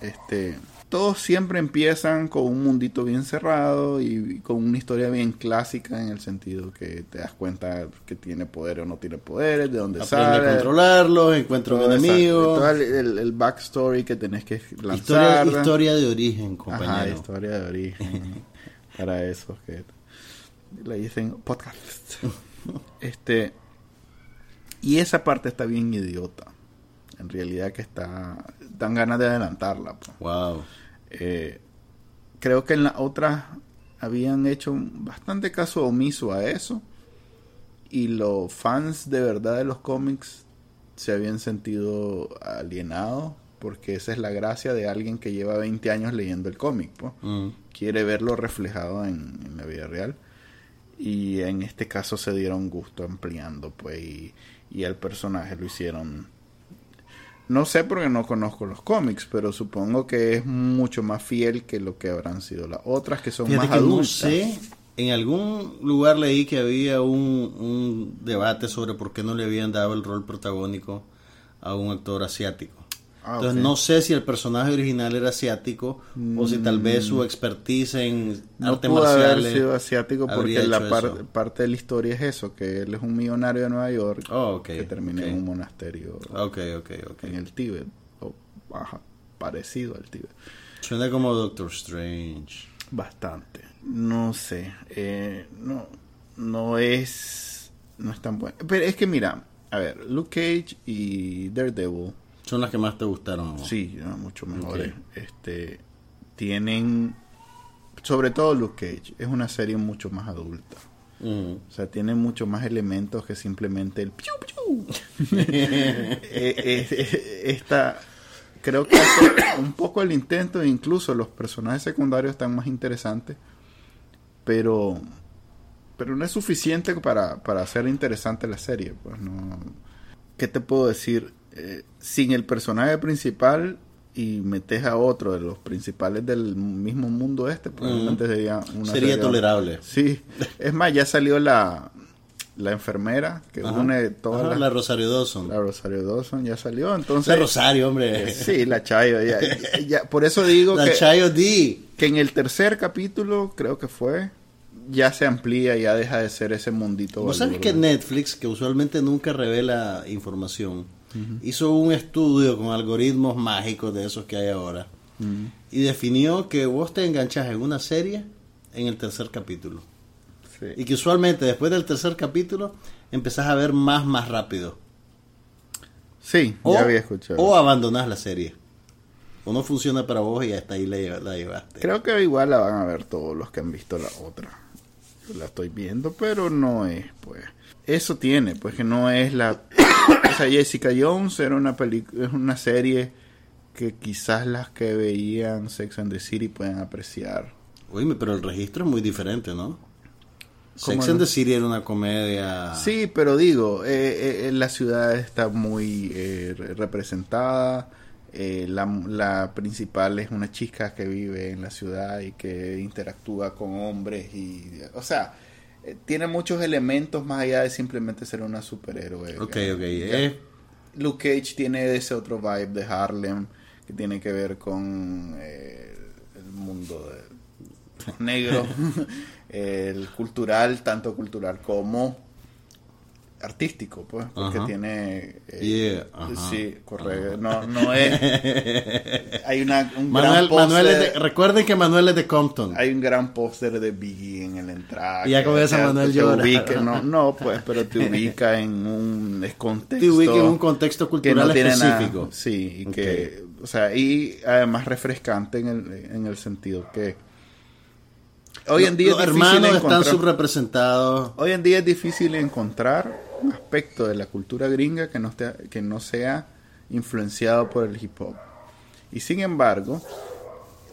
Este, todos siempre empiezan con un mundito bien cerrado y con una historia bien clásica en el sentido que te das cuenta que tiene poder o no tiene poderes, de dónde Aprende sale. a controlarlo, encuentra un enemigo. todo el, el- el backstory que tenés que Historia, lanzar. historia de origen, Ajá, compañero. historia de origen. para esos que le dicen podcast. este y esa parte está bien idiota. En realidad que está dan ganas de adelantarla. pues. Wow. Eh, creo que en las otras habían hecho bastante caso omiso a eso y los fans de verdad de los cómics se habían sentido alienados porque esa es la gracia de alguien que lleva 20 años leyendo el cómic, pues. Mm. quiere verlo reflejado en, en la vida real y en este caso se dieron gusto ampliando pues y, y el personaje lo hicieron no sé porque no conozco los cómics pero supongo que es mucho más fiel que lo que habrán sido las otras que son Fíjate más que no adultas sé, en algún lugar leí que había un, un debate sobre por qué no le habían dado el rol protagónico a un actor asiático. Ah, Entonces no sé si el personaje original era asiático o si tal vez su expertise en Mm. no artes pudo haber sido asiático porque la par- parte de la historia es eso que él es un millonario de Nueva York Oh, ok, que termina ok. en un monasterio en el Tíbet o ajá, parecido al Tíbet Suena como Doctor Strange. Bastante. No sé. eh, no, no es. No es tan bueno. Pero es que mira, a ver, Luke Cage y Daredevil, Son las que más te gustaron. ¿no? sí, no, mucho mejores. Este, tienen. Sobre todo Luke Cage, es una serie mucho más adulta. Mm. O sea, tiene mucho más elementos que simplemente el piu piu. Eh, eh, eh, esta creo que hace un poco el intento, incluso los personajes secundarios están más interesantes, pero pero no es suficiente para, para hacer interesante la serie, pues no. ¿Qué te puedo decir? Eh, sin el personaje principal y metes a otro de los principales del mismo mundo este, probablemente sería una Sería serie- tolerable. Sí, es más, ya salió la, la enfermera que Ajá. une todas Ajá, las- la Rosario Dawson. la Rosario Dawson ya salió, entonces... La Rosario, hombre. Sí, la Chayo. Ya, ya- ya- por eso digo La que, Chayo D. que en el tercer capítulo, creo que fue, ya se amplía, ya deja de ser ese mundito. ¿Vos sabes que Netflix, que usualmente nunca revela información, hizo un estudio con algoritmos mágicos de esos que hay ahora y definió que vos te enganchás en una serie en el tercer capítulo? Sí. Y que usualmente después del tercer capítulo empezás a ver más, más rápido. Sí, O, ya había escuchado. o abandonás la serie. O no funciona para vos y hasta ahí la, la llevaste. Creo que igual la van a ver todos los que han visto la otra. Yo la estoy viendo, pero no es, pues. Eso tiene, pues que no es la. o sea, Jessica Jones era una película, es una serie que quizás las que veían Sex and the City pueden apreciar. Oíme, pero el registro es muy diferente, ¿no? ¿Cómo Sex and the City era una comedia. Sí, pero digo, eh, eh, la ciudad está muy eh, re- representada. eh, la, la principal es una chica que vive en la ciudad y que interactúa con hombres y, o sea, eh, tiene muchos elementos más allá de simplemente ser una superhéroe. Ok, ok. eh, Luke Cage tiene ese otro vibe de Harlem que tiene que ver con eh, el mundo de negro, el cultural, tanto cultural como artístico, pues, porque tiene... eh, Yeah. Sí, correcto. No, no es... Hay una, un Manuel, gran Manuel de- recuerden que Manuel es de Compton. Hay un gran póster de Biggie en el entrada. Y ya con esa Manuel te llora. ubica- no, no, pues, pero te ubica en un contexto. Te ubica en un contexto que cultural no tiene nada- específico. sí, y que, o sea, y además refrescante en el, en el sentido que hoy en día Los es difícil hermanos están subrepresentados. hoy en día es difícil encontrar un aspecto de la cultura gringa que no esté, que no sea influenciado por el hip hop. Y sin embargo,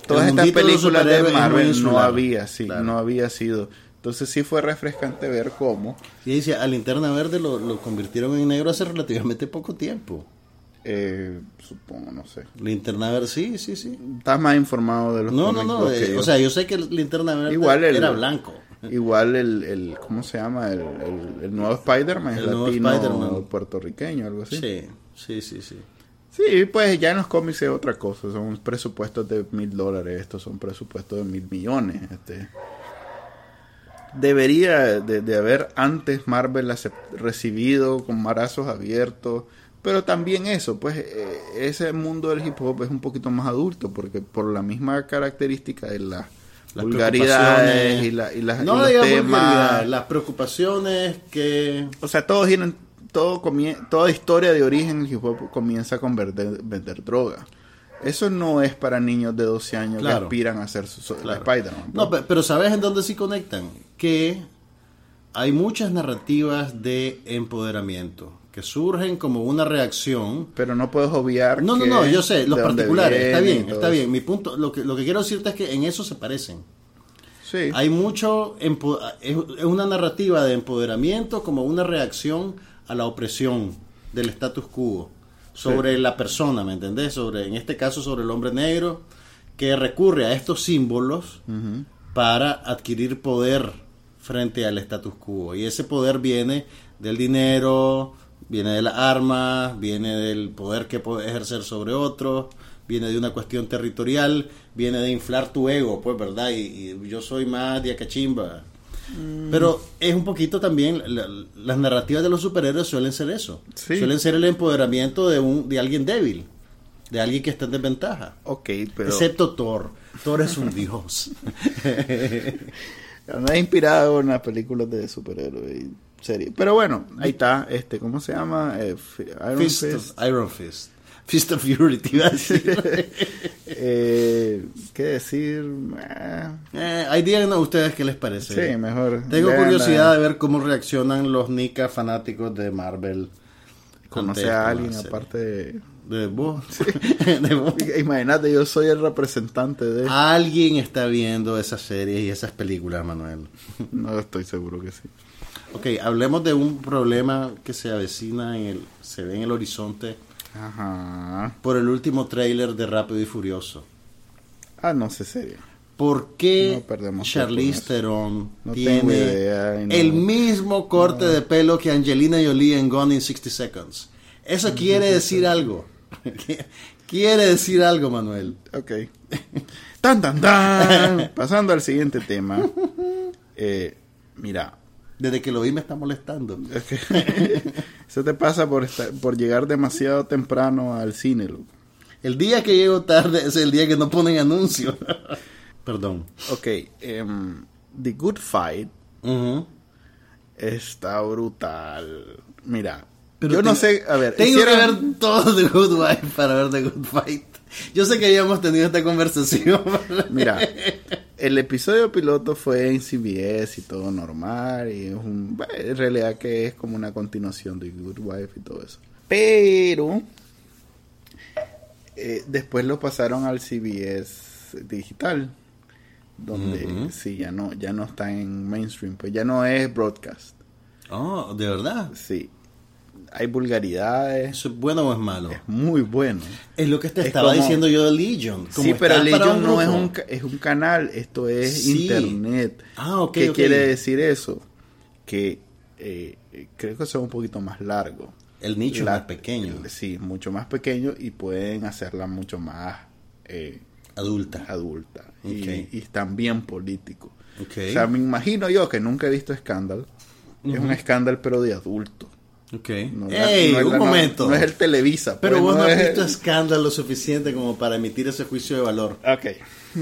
todas estas películas de es Marvel no había, sí, Claro. no había sido. Entonces sí fue refrescante ver cómo Y dice, a Linterna Verde lo, lo convirtieron en negro hace relativamente poco tiempo. eh, supongo, no sé. Linterna Verde, sí, sí, sí. Estás más informado de los No, no, no. o sea, yo sé que Linterna Verde Igual el- era blanco. Igual el, el ¿cómo se llama? El, el, el nuevo Spider-Man es El nuevo latino Spider-Man. puertorriqueño, algo así. Sí, sí, sí, sí. Sí, pues ya en los cómics es otra cosa. Son presupuestos de mil dólares. Estos son presupuestos de mil millones. Este. Debería de, de haber antes Marvel recibido con brazos abiertos. Pero también eso, pues eh, ese mundo del hip hop es un poquito más adulto. Porque por la misma característica de las Las vulgaridades y, la, y, las- y no los digamos temas. las preocupaciones que O sea, todos tienen, todo comie- toda historia de origen hip hop comienza con vender, vender droga. Eso no es para niños de 12 años que aspiran a ser su, su- Claro. Spider-Man. No, pe- pero ¿sabes en dónde sí conectan? Que hay muchas narrativas de empoderamiento que surgen como una reacción. Pero no puedes obviar. No, no, que no, yo sé, los particulares, está bien, está bien. Mi punto, lo que, lo que quiero decirte es que en eso se parecen. Sí. Hay mucho, es una narrativa de empoderamiento como una reacción a la opresión del status quo sobre la persona, ¿me entendés? Sobre, en este caso, sobre el hombre negro, que recurre a estos símbolos para adquirir poder frente al status quo. Y ese poder viene del dinero, viene de las armas, viene del poder que puede ejercer sobre otros, viene de una cuestión territorial, viene de inflar tu ego, pues, ¿verdad? Y, y yo soy más de acachimba. Pero es un poquito también, la- las narrativas de los superhéroes suelen ser eso. Sí. Suelen ser el empoderamiento de, un, de alguien débil, de alguien que está en desventaja. Ok, pero. Excepto Thor. Thor es un dios. No es inspirado en las películas de superhéroes y series. Pero bueno, ahí está. este ¿Cómo se llama? Eh, Iron Fist Fist. of, Iron Fist. Fist of Fury, te iba a decir. Eh, ¿Qué decir? Eh, eh, ahí díganos ustedes qué les parece. sí, mejor. Tengo Vean la- curiosidad de ver cómo reaccionan los Nika fanáticos de Marvel. Conoce ante a alguien serie. aparte de. De vos. De vos. Imagínate, yo soy el representante de. Alguien está viendo esas series y esas películas, Manuel. No estoy seguro que sí. Ok, hablemos de un problema que se avecina, en el, se ve en el horizonte Ajá. por el último tráiler de Rápido y Furioso. Ah, no sé serio. ¿Por qué No Charlize. Theron No tiene idea no- el mismo corte de pelo que Angelina Jolie en Gone in 60 Seconds? Eso quiere decir algo. quiere decir algo, Manuel. Ok. Tan, tan, tan. Pasando al siguiente tema. Eh, mira, Desde que lo vi me está molestando. eso te pasa por, estar, por llegar demasiado temprano al cine, loco. El día que llego tarde es el día que no ponen anuncios. Perdón. Ok, em, The Good Fight Ujú. está brutal. Mira, Pero yo no tengo- sé, a ver, Tengo hicieron- que ver todo The Good Wife para ver The Good Fight. Yo sé que habíamos tenido esta conversación. Mira, el episodio piloto fue en CBS y todo normal. Y es un. En realidad, que es como una continuación de Good Wife y todo eso. Pero. eh, después lo pasaron al CBS digital. Donde sí, ya no, ya no está en mainstream. Pues ya no es broadcast. Oh, ¿de verdad? Sí. Hay vulgaridades. ¿Eso es bueno o es malo? Es muy bueno. Es lo que te Es estaba como- diciendo yo de Legion. como Sí, pero Legion no es un, es un canal, esto es Sí. internet. Ah, ok, ¿Qué quiere decir eso? Que eh, creo que son un poquito más largo. El nicho es más pequeño. Sí, mucho más pequeño y pueden hacerla mucho más eh, Adulta. adulta. Y, Ok. y también político. Ok. O sea, me imagino yo que nunca he visto Scandal. Es un Scandal pero de adulto. Ok. No ¡Ey! no un la- momento. No, es el Televisa. Pero pues, vos no has visto el- escándalo lo suficiente como para emitir ese juicio de valor. Ok.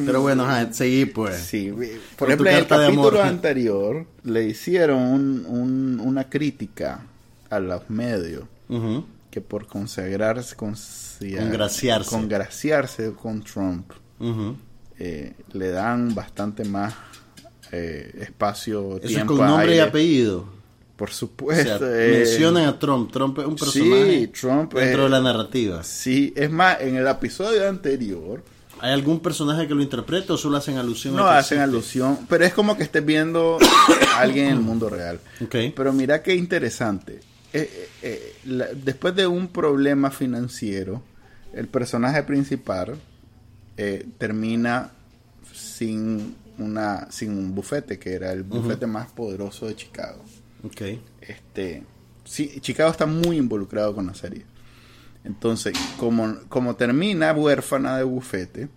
Pero bueno, ajá, seguí pues. Sí, por ejemplo, en el capítulo anterior le hicieron un- un- una crítica a los medios que por consagrarse, Congraciarse. congraciarse con Trump eh, le dan bastante más eh, espacio, Eso es con nombre y apellido. Por O supuesto. sea, eh, mencionan a Trump. Trump es un personaje Sí, Trump dentro de la narrativa. Sí, es más, en el episodio anterior ¿Hay algún personaje que lo interprete o solo hacen alusión no a que hacen existe? alusión, pero es como que estés viendo a alguien en el mundo real. Ok. Pero mira qué interesante. Eh, eh, la- después de un problema financiero, el personaje principal eh, termina sin una sin un bufete que era el bufete más poderoso de Chicago. Ok. Este, sí, Chicago está muy involucrado con la serie. Entonces, como, como termina huérfana de bufete,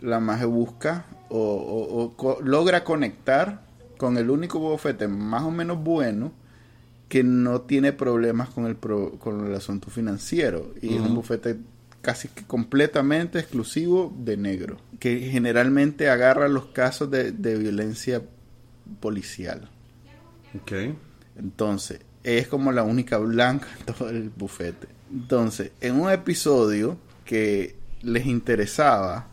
la maje busca o, logra conectar con el único bufete más o menos bueno que no tiene problemas con el, con el asunto financiero. Y es un bufete casi que completamente exclusivo de negro, que generalmente agarra los casos de, de violencia policial. Ok. Entonces, es como la única blanca en todo el bufete. Entonces, en un episodio que les interesaba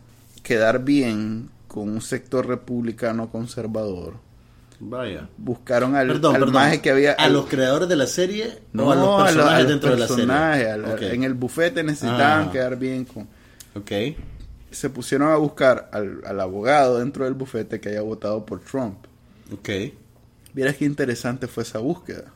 quedar bien con un sector republicano conservador, Vaya. Buscaron al, al que había. ¿A los creadores de la serie? No, a los personajes dentro de la serie. En el bufete necesitaban ah. quedar bien con. Ok. Se pusieron a buscar al, al, abogado dentro del bufete que haya votado por Trump. Ok. Vieras qué interesante fue esa búsqueda.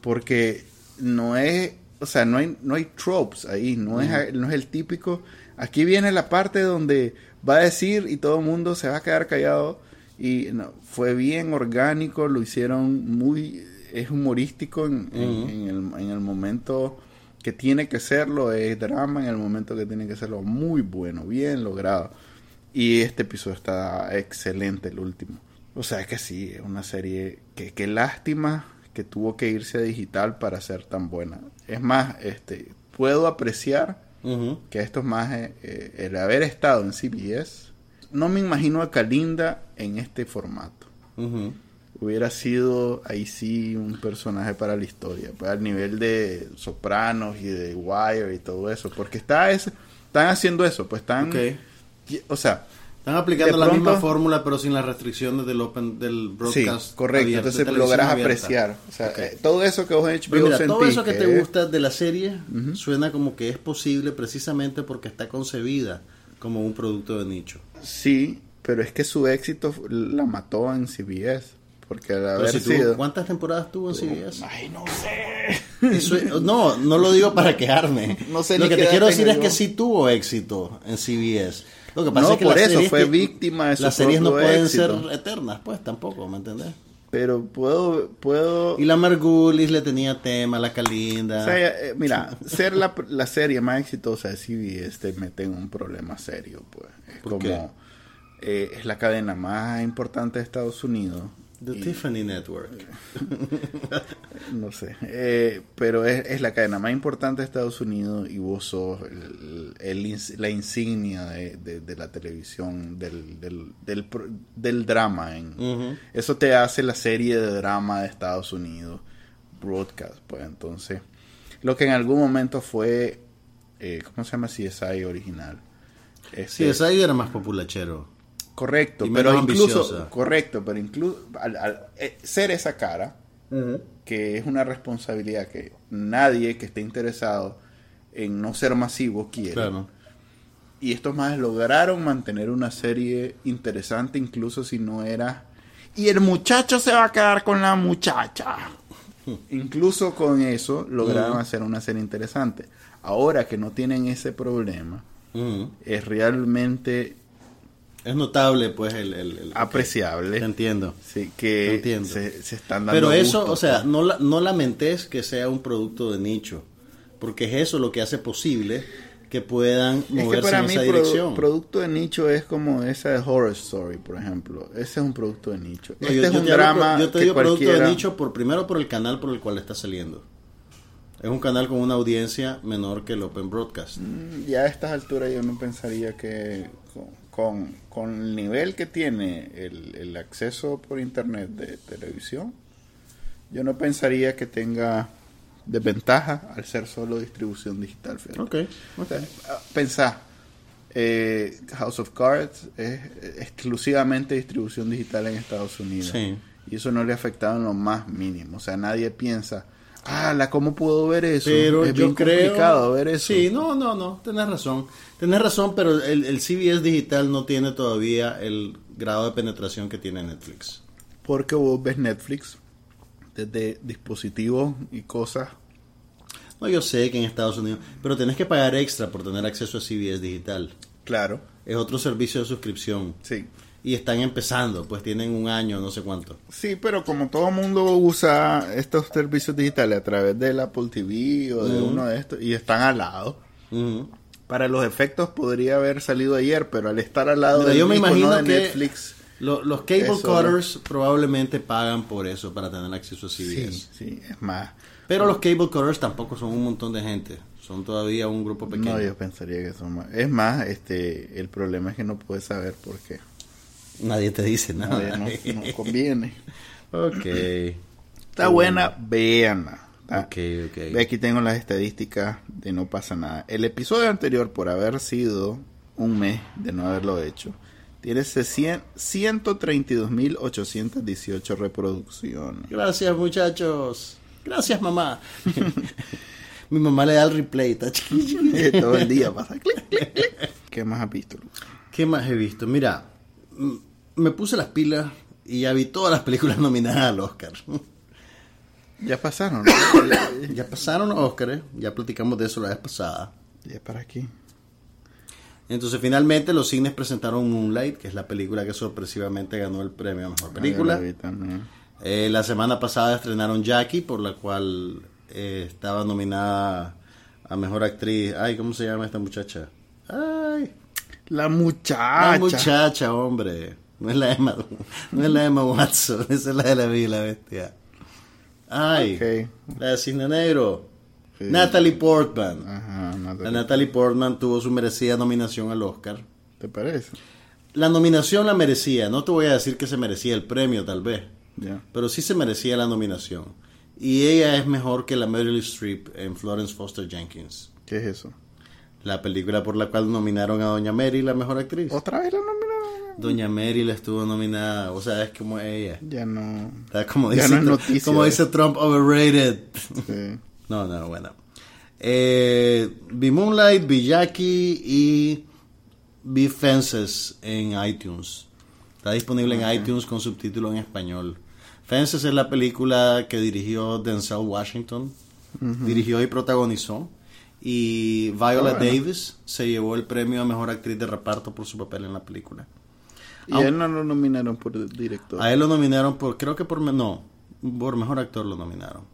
Porque no es. O sea, no hay, no hay tropes ahí. No, es, no es el típico. Aquí viene la parte donde va a decir y todo el mundo se va a quedar callado y fue bien orgánico, lo hicieron muy, es humorístico en, el, momento que tiene que serlo, es drama en el momento que tiene que serlo, muy bueno, bien logrado. Y este episodio está excelente, el último. O sea, es que sí, es una serie que, qué lástima que tuvo que irse a digital para ser tan buena. Es más, este, puedo apreciar que esto es más, eh, el haber estado en CBS, no me imagino a Kalinda en este formato. Hubiera sido ahí sí un personaje para la historia, pues al nivel de Sopranos y de Wire y todo eso, porque está están haciendo eso, pues están, o sea, están aplicando la misma fórmula pero sin las restricciones del open del broadcast. Sí, correcto, entonces lograrás apreciar, o sea, eh, todo eso que vos en todo eso que, te gusta de la serie suena como que es posible precisamente porque está concebida como un producto de nicho. Sí, pero es que su éxito la mató en CBS. Porque haber sido... ¿Cuántas temporadas tuvo en CBS? Ay, no sé. no, no lo digo para quejarme. No sé lo que te quiero decir es que sí tuvo éxito en CBS. Lo que pasa no, es que por eso fue víctima de su Las series no pueden ser eternas, pues tampoco, ¿me entendés? Pero puedo, puedo... Y la Margulis le tenía tema, la Calinda. O sea, eh, mira, ser la, la, serie más exitosa de CBS te mete en un problema serio, pues. Es como... Eh, es la cadena más importante de Estados Unidos. The Tiffany Network. no sé. Eh, pero es, es, la cadena más importante de Estados Unidos y vos sos el, la insignia de, de, la televisión, del, del, del, drama. En, Eso te hace la serie de drama de Estados Unidos, broadcast. Pues entonces, lo que en algún momento fue, eh, ¿cómo se llama? CSI original. Este, CSI era más populachero. Correcto, pero incluso correcto, pero incluso al, eh, ser esa cara, que es una responsabilidad que nadie que esté interesado en no ser masivo quiere. Y estos más lograron mantener una serie interesante incluso si no era y el muchacho se va a quedar con la muchacha. incluso con eso lograron hacer una serie interesante. Ahora que no tienen ese problema, es realmente es notable, pues, el... apreciable. te entiendo. Sí, que entiendo. Se, están dando Pero eso, o sea, no, no lamentes que sea un producto de nicho, porque es eso lo que hace posible que puedan moverse es que para en mí esa dirección. producto de nicho es como esa de Horror Story, por ejemplo. Ese es un producto de nicho. este es un drama Yo te digo producto de nicho por primero por el canal por el cual está saliendo. Es un canal con una audiencia menor que el Open Broadcast. Mm, ya a estas alturas yo no pensaría que con, con el nivel que tiene el, el, acceso por internet de televisión, yo no pensaría que tenga desventaja al ser solo distribución digital. Ok, ok. Ah, pensá, eh, House of Cards es exclusivamente distribución digital en Estados Unidos. Y eso no le ha afectado en lo más mínimo. O sea, nadie piensa, ah, ¿cómo puedo ver eso? Pero es yo bien creo, complicado ver eso. Sí, no, no, no, tenés razón. Tenés razón, pero el, el CBS digital no tiene todavía el grado de penetración que tiene Netflix. Porque vos ves Netflix desde dispositivos y cosas. No, yo sé que en Estados Unidos, pero tenés que pagar extra por tener acceso a CBS digital. Claro. Es otro servicio de suscripción. Sí. Y están empezando, pues tienen un año, no sé cuánto. Sí, pero como todo mundo usa estos servicios digitales a través del Apple TV o de uno de estos y están al lado, para los efectos podría haber salido ayer, pero al estar al lado del yo me imagino de que Netflix, Lo- los cable Eso, cutters probablemente pagan por eso, para tener acceso a sí, CBS. sí, es más. Pero los cable cutters tampoco son un montón de gente, son todavía un grupo pequeño. No, yo pensaría que son más. Es más, este, el problema es que no puedes saber por qué. Nadie te dice nada. no, no conviene. ok. Está buena, véanla. Ok, ok. Ve, aquí tengo las estadísticas de No pasa nada. El episodio anterior, por haber sido un mes de no haberlo hecho, tiene 600 132.818 reproducciones. Gracias, muchachos. Gracias, mamá. Mi mamá le da el replay. está Todo el día pasa. ¿Qué más has visto, Lucas? ¿Qué más he visto? Mira, me puse las pilas y ya vi todas las películas nominadas al Oscar. Ya pasaron, ¿no? ya pasaron los Oscars, ya platicamos de eso la vez pasada. Ya para aquí. Entonces, finalmente, los cines presentaron Moonlight, que es la película que sorpresivamente ganó el premio a mejor película. La. Eh, la semana pasada estrenaron Jackie, por la cual eh, estaba nominada a mejor actriz. Ay, ¿cómo se llama esta muchacha? Ay, La muchacha. la muchacha, hombre. No es la Emma, no es la Emma Watson, esa es la de la Bella y la Bestia. Ay, la de Cisne Negro. Sí. Natalie Portman. Ajá, La Natalie. Natalie Portman tuvo su merecida nominación al Oscar. ¿Te parece? La nominación la merecía, no te voy a decir que se merecía el premio tal vez, pero sí se merecía la nominación. Y ella es mejor que la Meryl Streep en Florence Foster Jenkins, ¿Qué es eso? La película por la cual nominaron a Doña Mary, la mejor actriz. ¿Otra vez la nominaron? Doña Mary la estuvo nominada, o sea, es como ella. Ya no. Como Ya dice, no es noticia, como dice Trump, overrated. Sí. No, no, bueno. Eh, vi Moonlight, vi Jackie y vi Fences en iTunes. Está disponible en iTunes con subtítulo en español. Fences es la película que dirigió Denzel Washington. Dirigió y protagonizó. Y Viola bueno. Davis se llevó el premio a Mejor Actriz de Reparto por su papel en la película. Y a él no lo nominaron por director. A él lo nominaron por, creo que por, no, por Mejor Actor lo nominaron.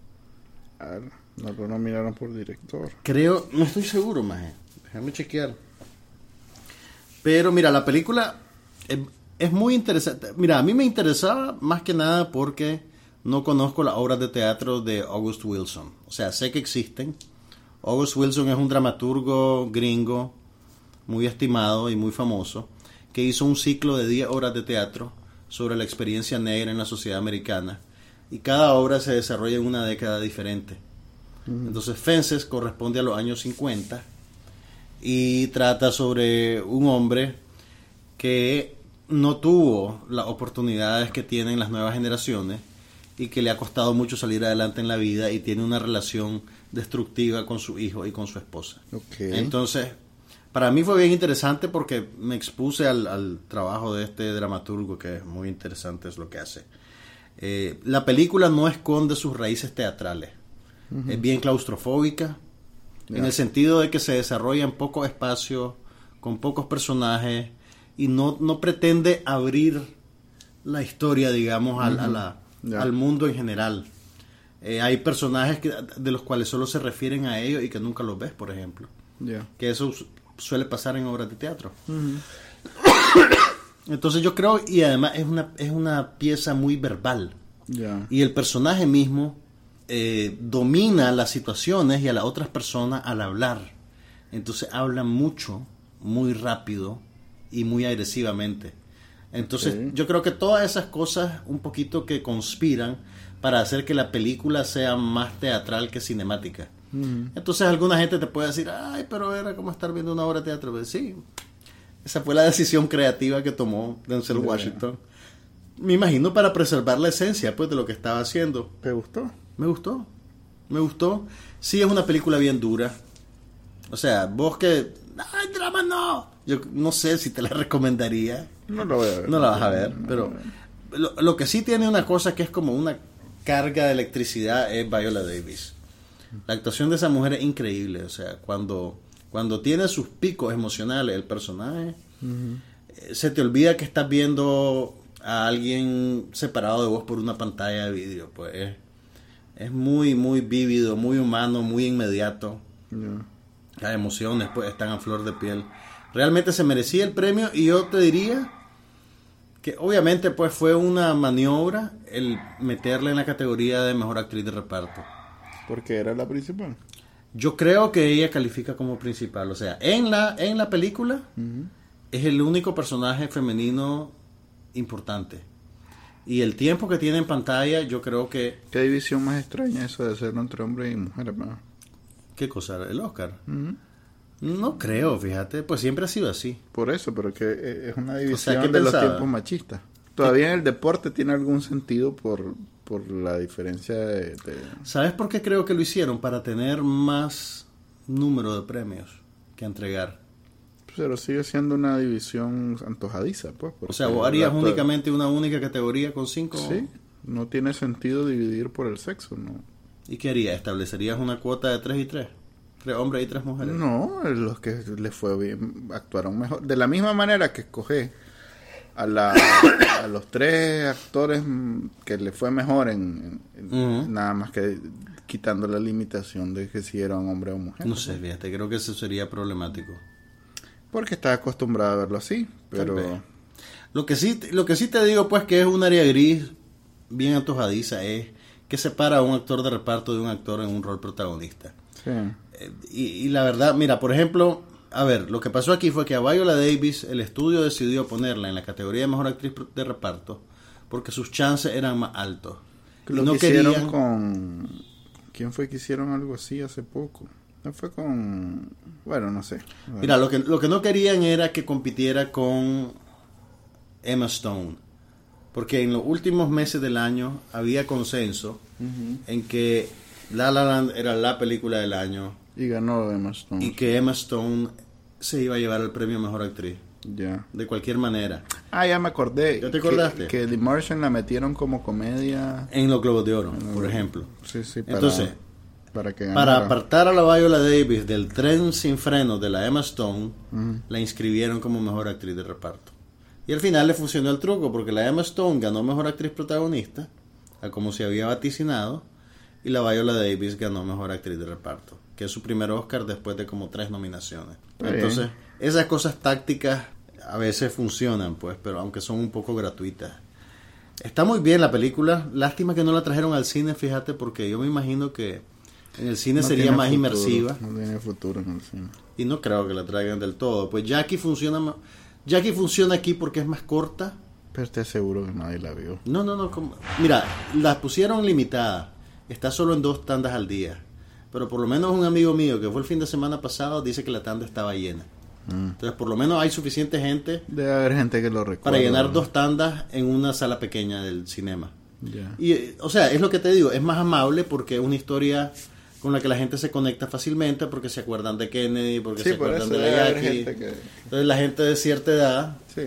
Ah, No lo nominaron por director. Creo, no estoy seguro, maje. Déjame chequear. Pero mira, la película es, es muy interesante. Mira, a mí me interesaba más que nada porque no conozco las obras de teatro de August Wilson. O sea, sé que existen. August Wilson es un dramaturgo gringo muy estimado y muy famoso que hizo un ciclo de 10 obras de teatro sobre la experiencia negra en la sociedad americana y cada obra se desarrolla en una década diferente. Entonces Fences corresponde a los años 50 y trata sobre un hombre que no tuvo las oportunidades que tienen las nuevas generaciones y que le ha costado mucho salir adelante en la vida y tiene una relación destructiva con su hijo y con su esposa. Entonces, para mí fue bien interesante porque me expuse al, al trabajo de este dramaturgo que es muy interesante es lo que hace. Eh, la película no esconde sus raíces teatrales. Es bien claustrofóbica, en el sentido de que se desarrolla en poco espacio, con pocos personajes, y no, no pretende abrir la historia, digamos, al, a la- al mundo en general. Eh, hay personajes que, de los cuales solo se refieren a ellos y que nunca los ves, por ejemplo. Que eso su- suele pasar en obras de teatro. Entonces yo creo, y además es una, es una pieza muy verbal. Y el personaje mismo eh, domina las situaciones y a las otras personas al hablar. Entonces habla mucho, muy rápido y muy agresivamente. Entonces yo creo que todas esas cosas un poquito que conspiran para hacer que la película sea más teatral que cinemática. Entonces alguna gente te puede decir, ay, pero era como estar viendo una obra de teatro. Pues sí, esa fue la decisión creativa que tomó Denzel. Washington. Me imagino para preservar la esencia pues de lo que estaba haciendo. ¿Te gustó? Me gustó. Me gustó. Sí es una película bien dura. O sea, vos que... ¡Ay, drama no! Yo no sé si te la recomendaría. No lo voy a ver. No la vas a ver, pero lo que sí tiene una cosa que es como una carga de electricidad es Viola Davis. La actuación de esa mujer es increíble, o sea, cuando, cuando tiene sus picos emocionales el personaje, eh, se te olvida que estás viendo a alguien separado de vos por una pantalla de vídeo. Pues es, es muy, muy vívido, muy humano, muy inmediato. Las emociones pues están a flor de piel. Realmente se merecía el premio y yo te diría que obviamente pues fue una maniobra el meterla en la categoría de mejor actriz de reparto. Porque era la principal. Yo creo que ella califica como principal, o sea, en la en la película es el único personaje femenino importante. Y el tiempo que tiene en pantalla, yo creo que Qué división más extraña eso de hacerlo entre hombres y mujeres, ¿no? ¿qué cosa? El Oscar. No creo, fíjate, pues siempre ha sido así. Por eso, pero que eh, es una división ¿qué de los tiempos machistas. Todavía en el deporte tiene algún sentido por, por la diferencia de, de- ¿Sabes por qué creo que lo hicieron? Para tener más número de premios que entregar. Pero sigue siendo una división antojadiza, pues. O sea, vos harías la- únicamente una única categoría con cinco. Sí, no tiene sentido dividir por el sexo, ¿no? ¿Y qué harías? ¿Establecerías una cuota de tres y tres? ¿Tres hombres y tres mujeres? No, los que les fue bien actuaron mejor. De la misma manera que escogé a, la, a los tres actores que le fue mejor en, nada más que quitando la limitación de que si eran hombre o mujer. No sé, fíjate, creo que eso sería problemático. Porque estaba acostumbrado a verlo así, pero Lo que sí, lo que sí te digo, pues, que es un área gris bien antojadiza, es que separa a un actor de reparto de un actor en un rol protagonista. sí. Y, y la verdad, mira, por ejemplo, a ver, lo que pasó aquí fue que a Viola Davis el estudio decidió ponerla en la categoría de mejor actriz de reparto porque sus chances eran más altos. Lo no que hicieron querían- con... ¿Quién fue que hicieron algo así hace poco? No fue con... Bueno, no sé. Mira, lo que, lo que no querían era que compitiera con Emma Stone. Porque en los últimos meses del año había consenso en que La La Land era la película del año Y ganó Emma Stone. y que Emma Stone se iba a llevar el premio a Mejor Actriz. Ya. De cualquier manera. Ah, ya me acordé. ¿Ya te acordaste? Que, The Martian la metieron como comedia. En los Globos de Oro, por ejemplo. Sí, sí, para, Entonces, para que Para ganara. apartar a la Viola Davis del tren sin freno de la Emma Stone, la inscribieron como mejor actriz de reparto. Y al final le funcionó el truco, porque la Emma Stone ganó mejor actriz protagonista, a como se había vaticinado, y la Viola Davis ganó mejor actriz de reparto, que es su primer Oscar después de como tres nominaciones. Está Entonces, esas cosas tácticas a veces funcionan, pues, pero aunque son un poco gratuitas. Está muy bien la película. Lástima que no la trajeron al cine, fíjate, porque yo me imagino que en el cine No sería más futuro, inmersiva. No tiene futuro en el cine. Y no creo que la traigan del todo. Pues Jackie funciona Jackie funciona aquí porque es más corta. Pero te aseguro que nadie la vio. No, no, no. como- Mira, la pusieron limitada. Está solo en dos tandas al día. Pero por lo menos un amigo mío que fue el fin de semana pasado dice que la tanda estaba llena. Mm. Entonces, por lo menos hay suficiente gente Debe haber gente que lo recuerda. para llenar dos tandas en una sala pequeña del cinema. Ya. Y, eh, o sea, es lo que te digo, es más amable porque es una historia con la que la gente se conecta fácilmente porque se acuerdan de Kennedy, porque Sí, se por acuerdan de gente que... Entonces la gente de cierta edad Sí.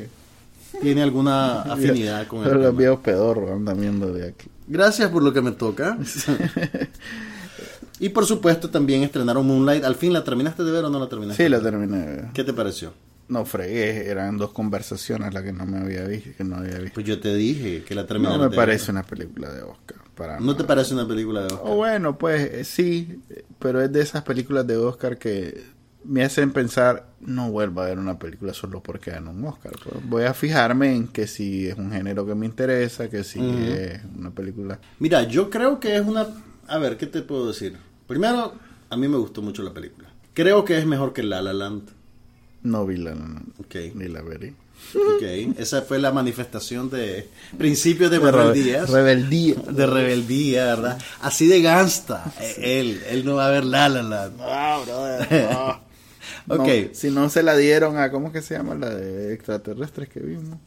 tiene alguna afinidad con el Pero los tema. viejos pedorros andan viendo de aquí. Gracias por lo que me toca. y por supuesto también estrenaron Moonlight. ¿Al fin la terminaste de ver o no la terminaste? Sí, la terminé. de ver. ¿Qué te pareció? No fregué, eran dos conversaciones las que no me había visto, que no había visto. Pues yo te dije que la No terminaste me de parece ver. una película de Oscar. Para ¿No te parece una película de Oscar? O bueno, pues eh, sí, pero es de esas películas de Oscar que me hacen pensar, no vuelvo a ver una película solo porque ganó un Oscar. pues. voy a fijarme en que si es un género que me interesa, que si es una película... Mira, yo creo que es una... A ver, ¿qué te puedo decir? Primero, a mí me gustó mucho la película. Creo que es mejor que La La Land. No vi la, Ok. ni la veré. Ok. Esa fue la manifestación de principios de rebeldías. Rebeldía. de rebeldía, ¿verdad? Así de gangsta. Eh, Él, él no va a ver La La Land. Brother. no. Ok. No, si no se la dieron a, ¿cómo que se llama? La de extraterrestres que vimos.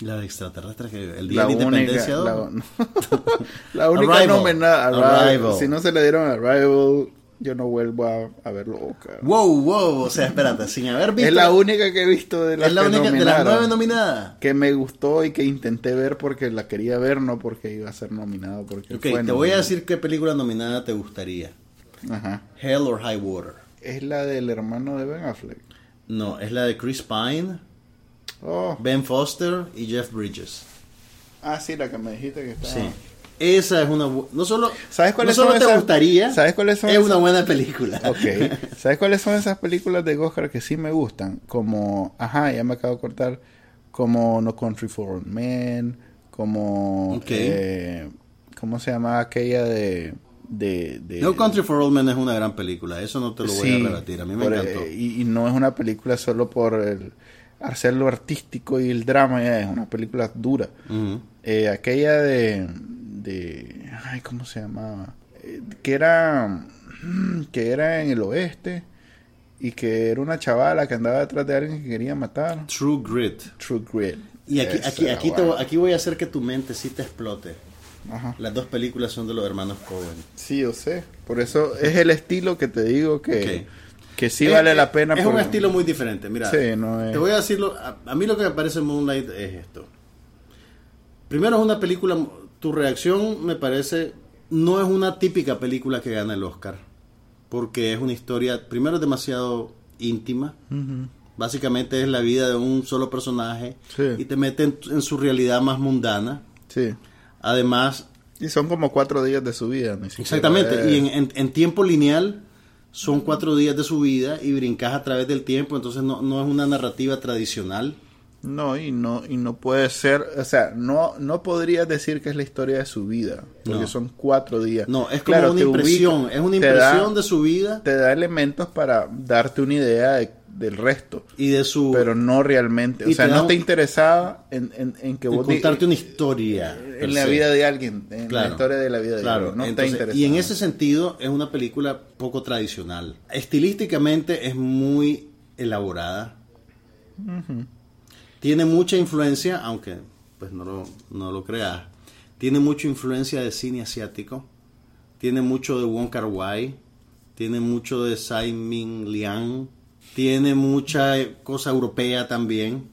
La de extraterrestres que el día La de la única, la, ¿no? la única nominada, Arrival. Arrival. Si no se le dieron a Arrival, yo no vuelvo a, a verlo. Wow, wow. O sea, espérate, sin haber visto. Es la única que he visto de las, es la única de las nueve nominadas. que me gustó y que intenté ver porque la quería ver, no porque iba a ser nominado. Porque Ok, fue te voy a decir qué película nominada te gustaría. Ajá. Hell or High Water. Es la del hermano de Ben Affleck. No, es la de Chris Pine Oh. Ben Foster y Jeff Bridges. Ah, sí, la que me dijiste que estaba. Sí. Esa es una no solo ¿Sabes cuáles no solo son te esas- gustaría, ¿Sabes cuáles son es esas- una buena película. Ok. ¿Sabes cuáles son esas películas de Oscar que sí me gustan? Como, ajá, ya me acabo de cortar. Como No Country for Old Men. Como. Ok. eh, ¿Cómo se llama aquella de. De, de No Country for Old Men es una gran película, eso no te lo voy Sí, a rebatir, a mí me por, encantó. eh, y, y no es una película solo por el hacer lo artístico y el drama, ya es una película dura. Eh, aquella de, de. Ay, ¿cómo se llamaba? Eh, que era. mm, Que era en el oeste. Y que era una chavala que andaba detrás de alguien que quería matar. True Grit. True Grit. Y aquí, Esa aquí, te aquí voy a hacer que tu mente sí te explote. Ajá. Las dos películas son de los hermanos Cohen. Sí, yo sé. Por eso es el estilo que te digo que, Ok. que sí Es- vale es- la pena. Es por- un estilo muy diferente. Mira, Sí, no es- te voy a decirlo. A, a mí lo que me parece Moonlight es esto. Primero es una película. Tu reacción me parece. No es una típica película que gana el Oscar. Porque es una historia. Primero, demasiado íntima. Básicamente es la vida de un solo personaje. Sí. Y te mete en, en su realidad más mundana. Sí. Además, Y son como cuatro días de su vida. ni Exactamente, y en, en- en tiempo lineal son cuatro días de su vida y brincas a través del tiempo, entonces no, no es una narrativa tradicional. No, y no, y no puede ser, o sea, no, no podrías decir que es la historia de su vida, porque No. son cuatro días. No, es como una impresión, ubica- es una da- impresión de su vida Te da elementos para darte una idea de- del resto, y de su... pero no realmente, o sea, no un- te interesaba en, en, en que en vos contarte una historia. en la vida de alguien, en la Claro. historia de la vida de Claro, alguien, no entonces, te interesa. y en ese sentido es una película poco tradicional. Estilísticamente es muy elaborada. Tiene mucha influencia, aunque pues no lo, no lo creas, tiene mucha influencia de cine asiático, tiene mucho de Wong Kar Wai, tiene mucho de Tsai Ming Liang, tiene mucha eh, cosa europea también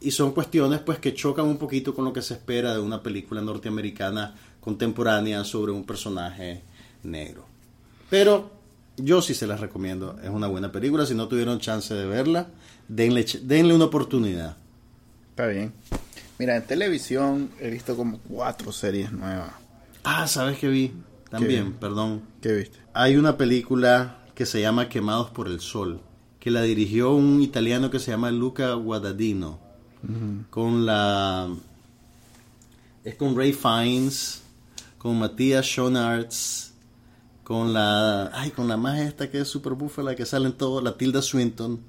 y son cuestiones pues que chocan un poquito con lo que se espera de una película norteamericana contemporánea sobre un personaje negro. Pero yo sí se las recomiendo, es una buena película, si no tuvieron chance de verla, denle, denle una oportunidad. Está bien. Mira, en televisión he visto como cuatro series nuevas. Ah, ¿sabes qué vi? También, ¿Qué? perdón. ¿Qué viste? Hay una película que se llama Quemados por el Sol, que la dirigió un italiano que se llama Luca Guadagnino, con la... Es con Ray Fiennes, con Matías Schoenaerts, con la... Ay, con la más esta que es super búfala, que salen todos, la Tilda Swinton,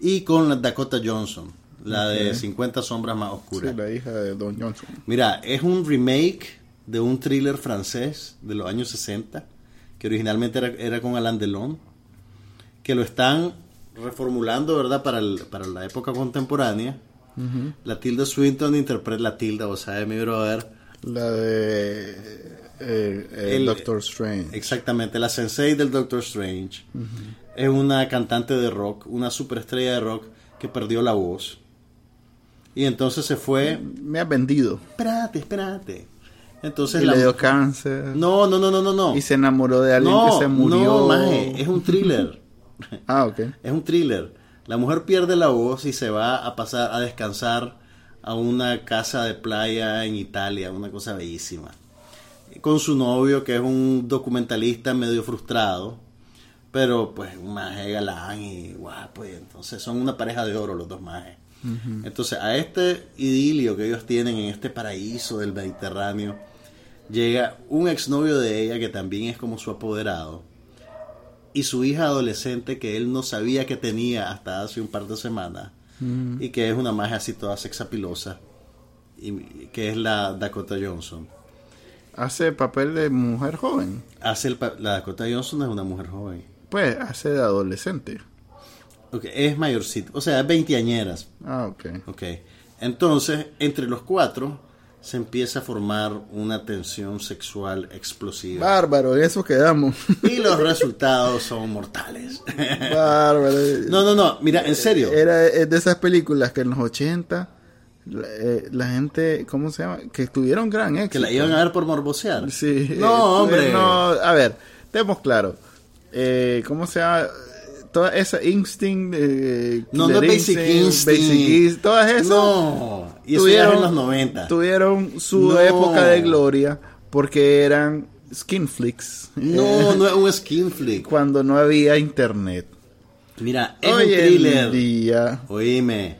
y con la Dakota Johnson, la de Ok. 50 sombras más Sí, oscuras. la hija de Don Johnson. Mira, es un remake de un thriller francés de los años 60, que originalmente era, era con Alain Delon, que lo están reformulando, ¿verdad?, para, el- para la época contemporánea. La Tilda Swinton interpreta la Tilda, o sea, mi brother. La de eh, eh, El- Doctor Strange. Exactamente, la sensei del Doctor Strange. Es una cantante de rock, una superestrella de rock que perdió la voz. Y entonces se fue... Me ha vendido. Espérate, espérate. Entonces Y la le dio cáncer. No, no, no, no, no, no. Y se enamoró de alguien no, que se murió. No, maje, es un thriller. Ah, ok. es un thriller. La mujer pierde la voz y se va a pasar a descansar a una casa de playa en Italia, una cosa bellísima. Con su novio, que es un documentalista medio frustrado, pero pues un maje galán y guapo. Y entonces son una pareja de oro los dos majes. Entonces a este idilio que ellos tienen en este paraíso del Mediterráneo, llega un exnovio de ella que también es como su apoderado y su hija adolescente que él no sabía que tenía hasta hace un par de semanas y que es una magia así toda sexapilosa y que es la Dakota Johnson. Hace papel de mujer joven. Hace el la Dakota Johnson es una mujer joven. Pues hace de adolescente. Ok, es mayorcita, o sea, es veinteañeras. Ah, ok. Ok, entonces entre los cuatro se empieza a formar una tensión sexual explosiva. Bárbaro, en eso quedamos. Y los resultados son mortales. Bárbaro. No, no, no, mira, en serio. Era de esas películas que en los 80 la, eh, la gente, ¿cómo se llama? Que tuvieron gran éxito. Que la iban a ver por morbosear. Sí. No, hombre. No, a ver, tenemos claro. Eh, ¿Cómo se llama? Toda esa Instinct, eh, No, no Basic Instinct. Basic Instinct, todas esas No, y eso es en los 90. tuvieron su No. época de gloria porque eran skin flicks. No, Eh, no es un skin flick. cuando no había internet. Mira, es Hoy un thriller. día Oíme.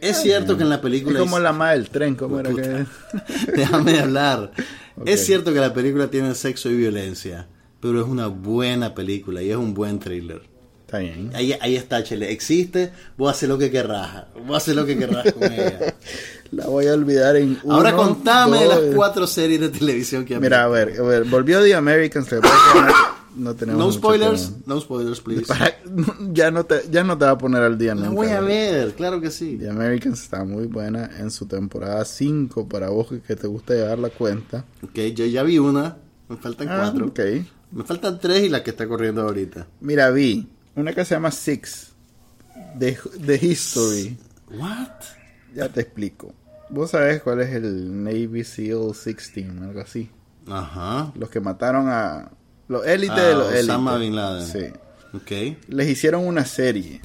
Es cierto que en la es película. como es- la madre del tren, como era que Déjame hablar. Ok. Es cierto que la película tiene sexo y violencia, pero es una buena película y es un buen thriller. Está bien. Ahí, ahí está, Chele. Existe, vos haces lo que querrás. Vos haces lo que querrás con ella. La voy a olvidar en Ahora uno, contame de las cuatro series de televisión que Mira, a ver, a ver, volvió The Americans. no- tenemos No spoilers, tiempo. no spoilers, please. Para- ya no te ya no te va a poner al día La nunca. voy a ver, claro que sí. The Americans está muy buena en su temporada 5 para vos que- que te gusta llevar la cuenta. Ok, yo ya vi una, me faltan Ah, cuatro. ok. Me faltan tres y la que está corriendo ahorita. Mira, vi una que se llama Six de, de History. What? Ya te explico. Vos sabés cuál es el Navy SEAL 16, algo así. Ajá. Los que mataron a los élites Ah, de los élites. Osama Bin Laden. Sí. Ok. Les hicieron una serie.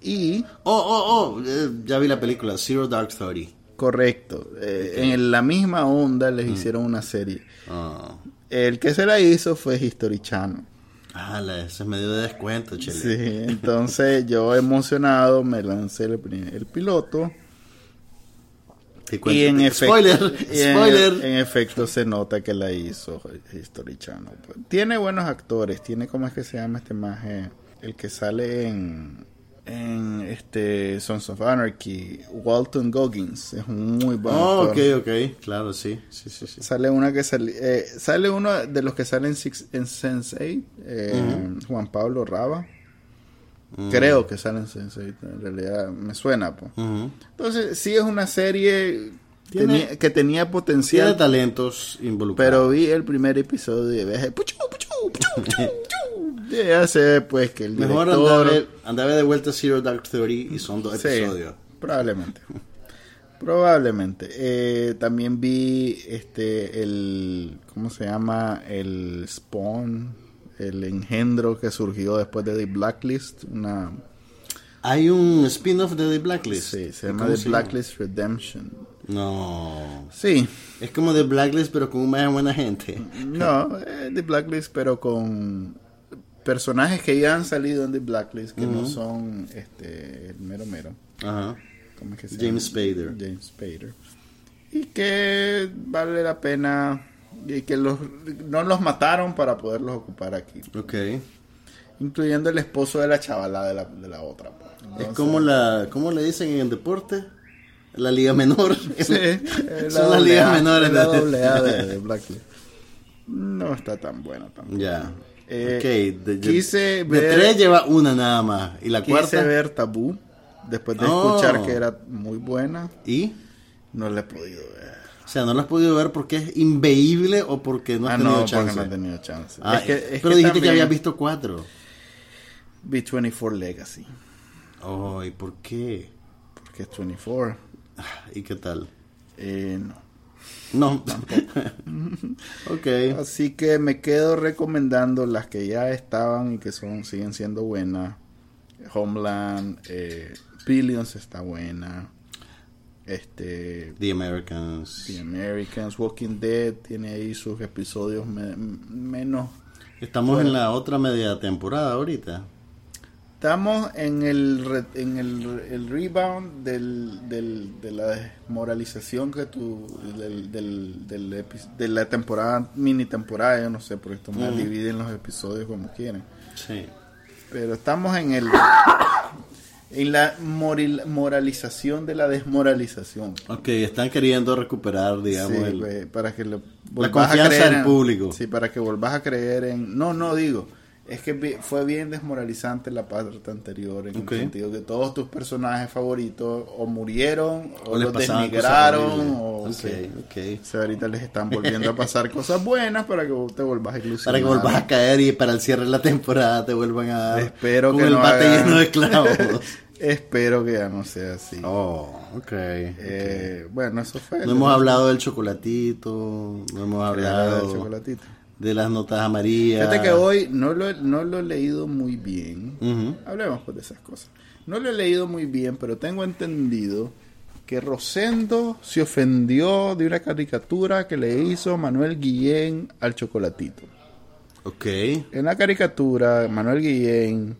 Y, Oh, oh, oh, eh, ya vi la película, Zero Dark Thirty. correcto, eh, en la misma onda les hicieron una serie. Ah, El que se la hizo fue History Channel. Ah, la- ese es medio de descuento, chele. Sí, entonces yo emocionado me lancé el, el piloto. Y en efecto, Spoiler, en- spoiler. En, efecto se nota que la hizo History Channel. pues. Tiene buenos actores, tiene cómo es que se llama este maje, el que sale en en este Sons of Anarchy, Walton Goggins, es un muy buen Oh, actor. ok, ok, claro, sí, sí, sí, sí. Sale una que sale, eh, sale uno de los que salen Six, en Sense8, eh, Juan Pablo Raba. Mm. Creo que sale en Sense8, en realidad me suena. pues. Ujú. Entonces, sí es una serie Tiene- tenía- que tenía Tiene potencial, talentos involucrados. pero vi el primer episodio y dije, puchu, puchu, puchu, puchu, ya sé, pues, que el Mejor director... andar de vuelta a Zero Dark Thirty y son dos Sí, episodios. probablemente. Probablemente. Eh, también vi este el ¿cómo se llama? el Spawn, el engendro que surgió después de The Blacklist, una Hay un spin-off de The Blacklist. sí, se llama ¿Cómo The Blacklist Redemption. No. Sí, Es como The Blacklist, pero con más buena gente. no, eh, The Blacklist pero con personajes que ya han salido en The Blacklist que no son este el mero mero. Ajá. ¿Cómo es que se James? Spader. James Spader. Y que vale la pena y que los no los mataron para poderlos ocupar aquí, Ok. incluyendo el esposo de la chavala de la, de la otra. pues. es como la. ¿Cómo le dicen en el deporte? La liga menor. Sí, es Son las ligas menores es la doble A de, de Blacklist. No está tan buena tampoco. Ya. Eh, ok. De, de- quise de ver- tres lleva una nada más. ¿Y la Quise cuarta? ver Tabú después de Oh. escuchar que era muy buena. ¿Y? No la he podido ver. O sea, ¿no la has podido ver porque es inveíble o porque no has ah, tenido no, chance? no he tenido chance. Ah, Es que- es pero que dijiste que habías visto cuatro. B24 Legacy. Oh, ¿y por qué? Porque es 24. ¿Y qué tal? Eh, no. No. ok. Así que me quedo recomendando las que ya estaban y que son siguen siendo buenas. Homeland, eh, Billions está buena. Este, The Americans. The Americans, Walking Dead tiene ahí sus episodios me- menos. Estamos Bueno. en la otra media temporada ahorita. Estamos en el re- en el, el rebound del, del- de la desmoralización que tu del, del, del epi- de la temporada mini temporada yo no sé porque esto más Ujú. dividen los episodios como quieren Sí. pero estamos en el en la moralización de la desmoralización Ok, están queriendo recuperar, digamos, Sí, el- güey, para que le volvás a confianza creer del en- público. Sí, para que volvás a creer en... No, no digo. Es que fue bien desmoralizante la parte anterior en el sentido que todos tus personajes favoritos o murieron o, los horribles. o Ok, sí. ok. O sea, ahorita les están volviendo a pasar cosas buenas para que vos te volvás a ilusionar. Para que vuelvas a caer y para el cierre de la temporada te vuelvan a dar Espero con que el no bate hagan- lleno de clavos. Espero que ya no sea así. oh, ok. Eh, bueno, eso fue. No hemos hablado del chocolatito, no hemos hablado del chocolatito. De las notas amarillas. Fíjate que hoy no lo, no lo he leído muy bien. Hablemos pues de esas cosas. No lo he leído muy bien, pero tengo entendido que Rosendo se ofendió de una caricatura que le hizo Manuel Guillén al chocolatito. Ok. En la caricatura, Manuel Guillén,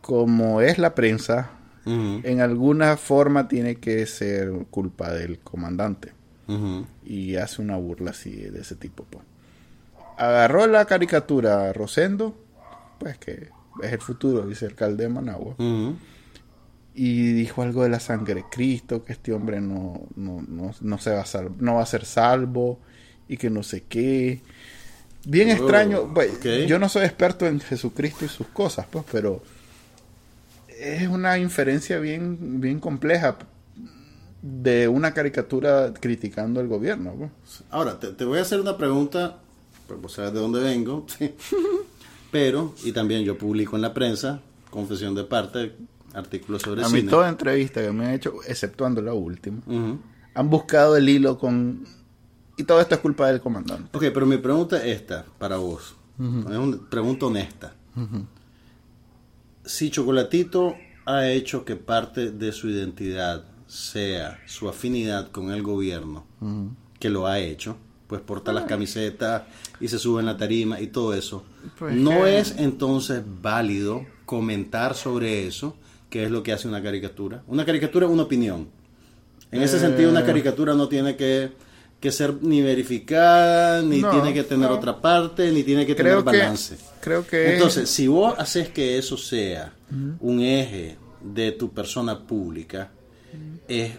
como es la prensa, en alguna forma tiene que ser culpa del comandante. Y hace una burla así de ese tipo. pues. Agarró la caricatura Rosendo, pues que es el futuro vicealcalde de Managua, y dijo algo de la sangre de Cristo, que este hombre no, no, no, no se va a sal- no va a ser salvo y que no sé qué. Bien Oh, extraño. pues. Yo no soy experto en Jesucristo y sus cosas, pues, pero es una inferencia bien, bien compleja de una caricatura criticando al gobierno. pues. Ahora, te, te voy a hacer una pregunta, pues vos sabes de dónde vengo, pero, y también yo publico en la prensa, confesión de parte, artículos sobre A mí cine. toda entrevista que me han hecho, exceptuando la última, han buscado el hilo con... Y todo esto es culpa del comandante. Ok, pero mi pregunta es esta, para vos. Es una pregunta honesta. Si Chocolatito ha hecho que parte de su identidad sea su afinidad con el gobierno, que lo ha hecho, pues porta las camisetas y se sube en la tarima y todo eso, Pues ¿no que- es entonces válido comentar sobre eso, que es lo que hace una caricatura? Una caricatura es una opinión. En ese Eh. sentido, una caricatura no tiene que, que ser ni verificada, ni No, tiene que tener no. otra parte, ni tiene que Creo tener que, balance. creo que Entonces, si vos haces que eso sea un eje de tu persona pública, es,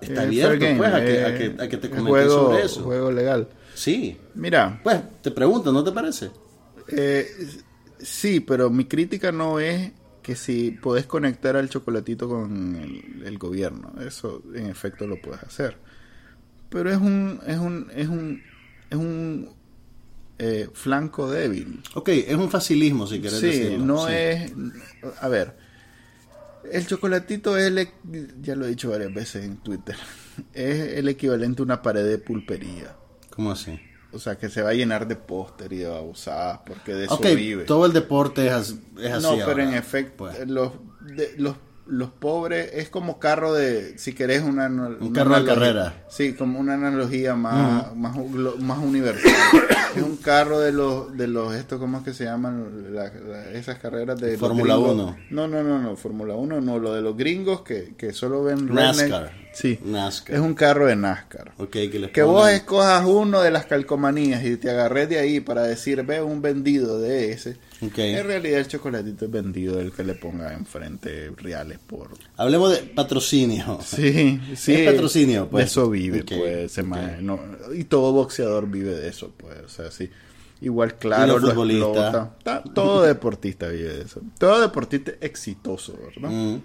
está eh, abierto game, pues, a, que, a eh, que- a que te es comentes juego, sobre eso. Juego legal. Sí. Mira, Pues, te pregunto, ¿no te parece? eh, sí, pero mi crítica no es que si podés conectar al chocolatito con el, el gobierno. Eso, en efecto, lo puedes hacer. Pero es un, es un, es un, es un eh, flanco débil. Ok, es un facilismo, si querés Sí, decirlo. no Sí. es. A ver, el chocolatito es el. e- Ya lo he dicho varias veces en Twitter. Es el equivalente a una pared de pulpería. ¿Cómo así? O sea, que se va a llenar de póster y de babosadas porque de eso vive. todo el deporte es, as- es así. no, pero ahora. en efecto, Pues. los, de- los, los pobres es como carro de. Si querés una. Un carro de carrera. Sí, como una analogía más, más, más universal. es un carro de los. de los Esto, ¿Cómo es que se llaman? La- la- esas carreras de. Fórmula gringos. 1. No, no, no, no. Fórmula 1 no. Lo de los gringos que, que solo ven. NASCAR. redneck. Sí. NASCAR. Es un carro de NASCAR. Ok, que les Que vos escojas uno de las calcomanías y te agarres de ahí para decir, ve un vendido de ese. En realidad el chocolatito es vendido del que le ponga enfrente reales por... Hablemos de patrocinio. Sí, sí. Es patrocinio, pues. De eso vive, Ok, pues. ese ok. mae, no, y todo boxeador vive de eso, pues. O sea, sí. Igual, claro, los lo Todo deportista vive de eso. Todo deportista exitoso, ¿verdad? Mm.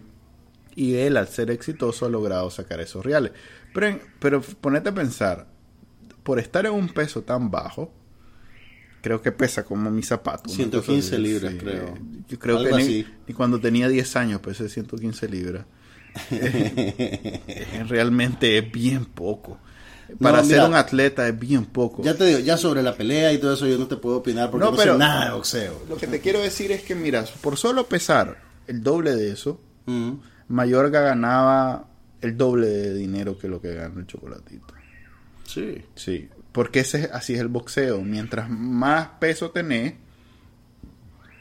Y él, al ser exitoso, ha logrado sacar esos reales. Pero, en- pero ponete a pensar, por estar en un peso tan bajo, creo que pesa como mi zapato. una 115 cosa así, libras, creo. Yo creo Algo que ni, cuando tenía 10 años pesé 115 libras. Eh, Realmente es bien poco. Para No, ser un atleta es bien poco. Ya te digo, ya sobre la pelea y todo eso yo no te puedo opinar porque No, no, pero- sé nada de boxeo. Lo que te quiero decir es que, mira, por solo pesar el doble de eso, Mm. Mayorga ganaba el doble de dinero que lo que gana el chocolatito. Sí. Sí, porque ese, es- así es el boxeo. Mientras más peso tenés,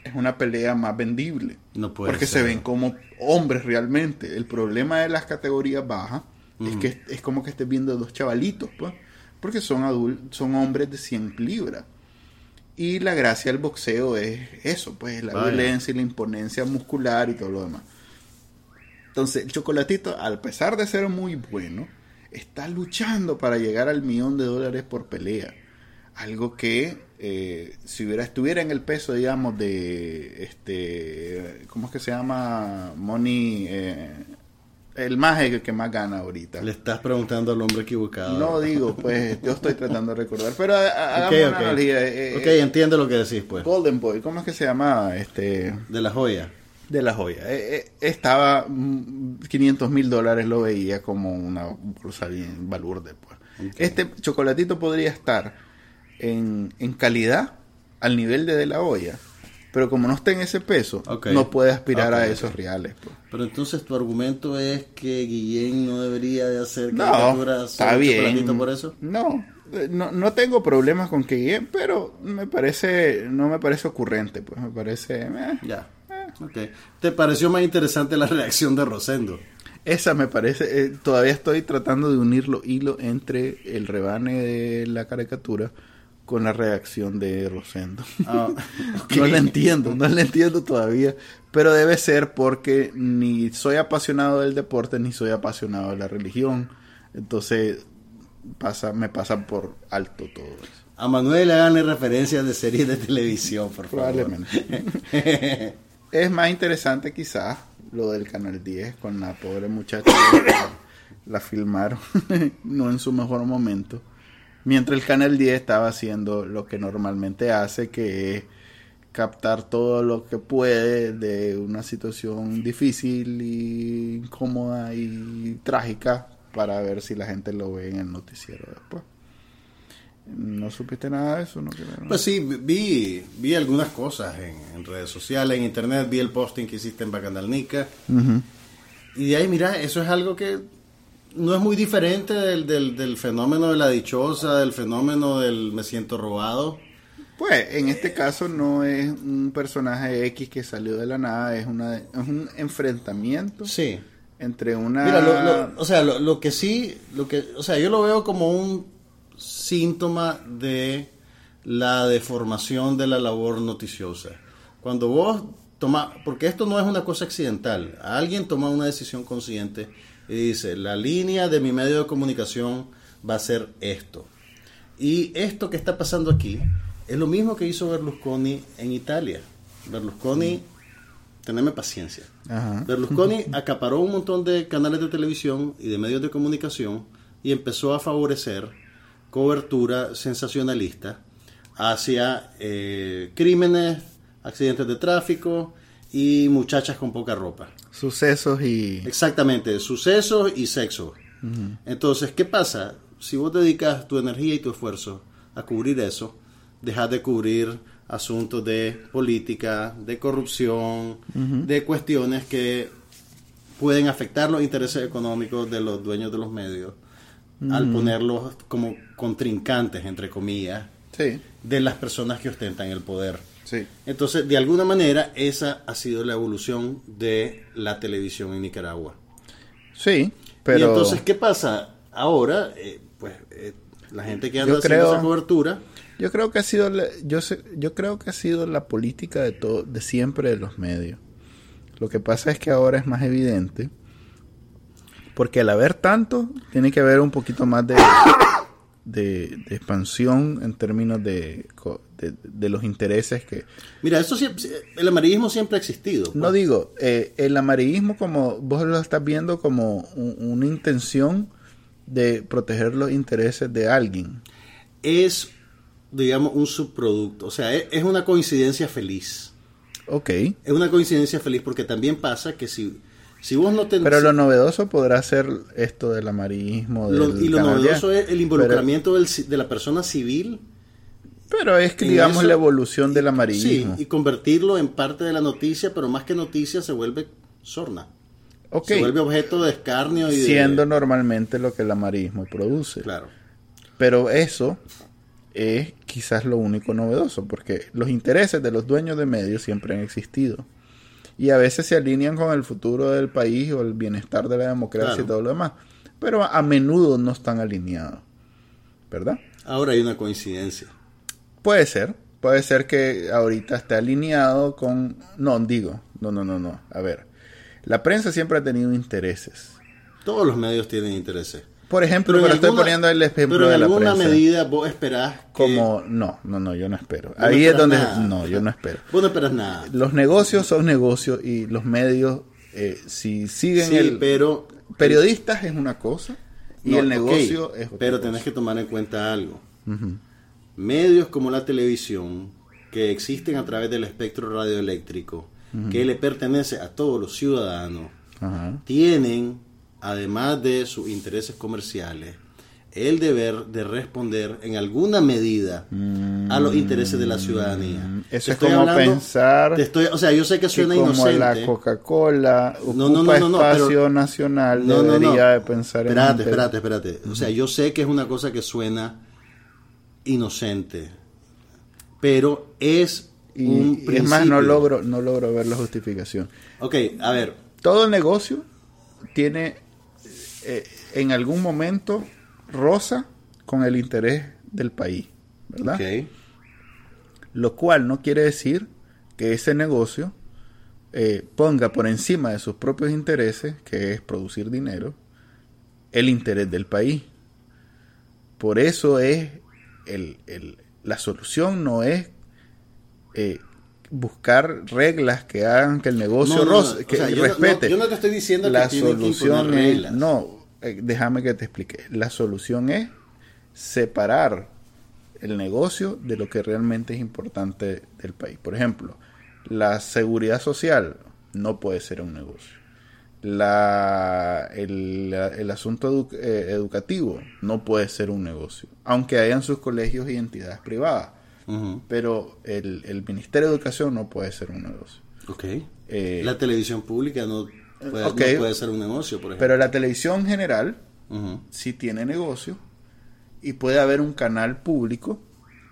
es una pelea más vendible. No puede porque ser. se ven como hombres realmente. El problema de las categorías bajas es que es como que estés viendo dos chavalitos, pues. Porque son adultos, son hombres de 100 libras. Y la gracia del boxeo es eso, pues, la Vaya. violencia y la imponencia muscular y todo lo demás. Entonces, el chocolatito, al pesar de ser muy bueno, está luchando para llegar al millón de dólares por pelea. Algo que eh, si hubiera estuviera en el peso, digamos, de este, ¿cómo es que se llama? Money, eh, el más el que más gana ahorita. Le estás preguntando al hombre equivocado. No digo, pues, yo estoy tratando de recordar, pero hagamos ok. una analogía. eh, ok, entiendo lo que decís, pues. Golden Boy, ¿cómo es que se llama? Este De la joya. De la joya. Eh, eh, estaba mm, 500 mil dólares, lo veía como una cosa bien balurde. Pues. Este chocolatito podría estar en, en calidad al nivel de De La Hoya. Pero como no está en ese peso, no puede aspirar a esos reales. pues. Pero entonces tu argumento es que Guillén no debería de hacer No, caricaturas está sobre bien. Por eso. No, eh, no, no tengo problemas con que guíen, pero me parece, no me parece ocurrente, pues me parece... eh. Ya. Ok. ¿Te pareció más interesante la reacción de Rosendo? Esa me parece, eh, todavía estoy tratando de unir los hilos entre el rebane de la caricatura con la reacción de Rosendo. Ah, ok. No la entiendo, no la entiendo todavía, pero debe ser porque ni soy apasionado del deporte ni soy apasionado de la religión, entonces pasa, me pasa por alto todo eso. A Manuel háganle referencias de series de televisión, por favor. Probablemente. Es más interesante quizás lo del Canal 10 con la pobre muchacha que la, filmaron, no en su mejor momento. Mientras el Canal 10 estaba haciendo lo que normalmente hace, que es captar todo lo que puede de una situación difícil y incómoda y trágica para ver si la gente lo ve en el noticiero después. ¿No supiste nada de eso? ¿No? Pues sí, vi, vi algunas cosas en, en redes sociales, en internet, vi el posting que hiciste en Bacandalnica. Ujú. Y de ahí, mira, eso es algo que no es muy diferente del, del, del fenómeno de la dichosa, del fenómeno del me siento robado. Pues en este caso no es un personaje X que salió de la nada, es, una, es un enfrentamiento Sí. entre una... Mira, lo, lo- o sea, lo, lo que sí, lo que, o sea, yo lo veo como un síntoma de la deformación de la labor noticiosa. Cuando vos toma, porque esto no es una cosa accidental, alguien toma una decisión consciente y dice, la línea de mi medio de comunicación va a ser esto. Y esto que está pasando aquí es lo mismo que hizo Berlusconi en Italia. Berlusconi, teneme paciencia. Ajá. Berlusconi acaparó un montón de canales de televisión y de medios de comunicación y empezó a favorecer cobertura sensacionalista hacia eh, crímenes, accidentes de tráfico y muchachas con poca ropa. Sucesos y... Exactamente, sucesos y sexo. Entonces, ¿qué pasa? Si vos dedicas tu energía y tu esfuerzo a cubrir eso, dejas de cubrir asuntos de política, de corrupción, de cuestiones que pueden afectar los intereses económicos de los dueños de los medios, al ponerlos como contrincantes, entre comillas, Sí, de las personas que ostentan el poder. sí. Entonces, de alguna manera, esa ha sido la evolución de la televisión en Nicaragua. Sí, pero... Y entonces, ¿qué pasa? Ahora, eh, pues, eh, la gente que anda Yo haciendo creo- esa cobertura, Yo creo que ha sido la, yo sé- yo creo que ha sido la política de todo de siempre de los medios. Lo que pasa es que ahora es más evidente porque al haber tanto tiene que haber un poquito más de de, de expansión en términos de, de, de los intereses que mira, eso siempre, el amarillismo siempre ha existido. pues. no digo eh, el amarillismo como vos lo estás viendo como un- una intención de proteger los intereses de alguien. Es, digamos, un subproducto. O sea, es, es una coincidencia feliz. Ok. Es una coincidencia feliz porque también pasa que si, si vos no tenés... Pero lo novedoso podrá ser esto del amarillismo. Lo- del y lo novedoso 10. es el involucramiento del ci- de la persona civil Pero, pero es digamos eso- la evolución del Sí, amarillismo. y convertirlo en parte de la noticia, pero más que noticia se vuelve sorna. ok. Se vuelve objeto de escarnio y de... Siendo normalmente lo que el amarillismo produce. Claro. Pero eso es quizás lo único novedoso, porque los intereses de los dueños de medios siempre han existido. Y a veces se alinean con el futuro del país o el bienestar de la democracia Claro. y todo lo demás. Pero a menudo no están alineados. ¿Verdad? Ahora hay una coincidencia. Puede ser. Puede ser que ahorita esté alineado con... No, digo. No, no, no, no. A ver. La prensa siempre ha tenido intereses. Todos los medios tienen intereses. Por ejemplo, en pero, estoy alguna- poniendo el ejemplo pero en de la alguna prensa. medida vos esperás que- Como... No, no, no, yo no espero. No Ahí es donde... nada. No, yo no espero. Vos no esperas nada. Los negocios son negocios y los medios, eh, si siguen Sí, el... pero... Periodistas es una cosa y No, el negocio es otra Pero cosa. tenés que tomar en cuenta algo. Medios como la televisión, que existen a través del espectro radioeléctrico, que le pertenece a todos los ciudadanos, tienen, además de sus intereses comerciales, el deber de responder en alguna medida a los intereses de la ciudadanía. Mm, Eso es como hablando- pensar te estoy- o sea, yo sé que que suena como inocente. la Coca-Cola ocupa No, espacio pero- nacional, No, debería de pensar espérate, en... espérate, espérate. O sea, yo sé que es una cosa que suena inocente, pero es Y, un y es más, no logro, no logro ver la justificación. Ok, a ver, Todo negocio tiene eh, en algún momento rosa con el interés del país, ¿verdad? Lo cual no quiere decir que ese negocio eh, ponga por encima de sus propios intereses, que es producir dinero, el interés del país. Por eso es el, el- la solución no es eh, buscar reglas que hagan que el negocio No, no, no, roce- o que sea, yo no- respete. yo no te estoy diciendo la que solución es reglas. no, eh, déjame que te explique. La solución es separar el negocio de lo que realmente es importante del país. Por ejemplo, la seguridad social no puede ser un negocio. La, el, la- el asunto edu- eh, educativo no puede ser un negocio, aunque hayan sus colegios y entidades privadas. Pero el, el Ministerio de Educación no puede ser un negocio. ok. Eh, la televisión pública no puede, ok. no puede ser un negocio, por ejemplo. pero la televisión general sí tiene negocio y puede haber un canal público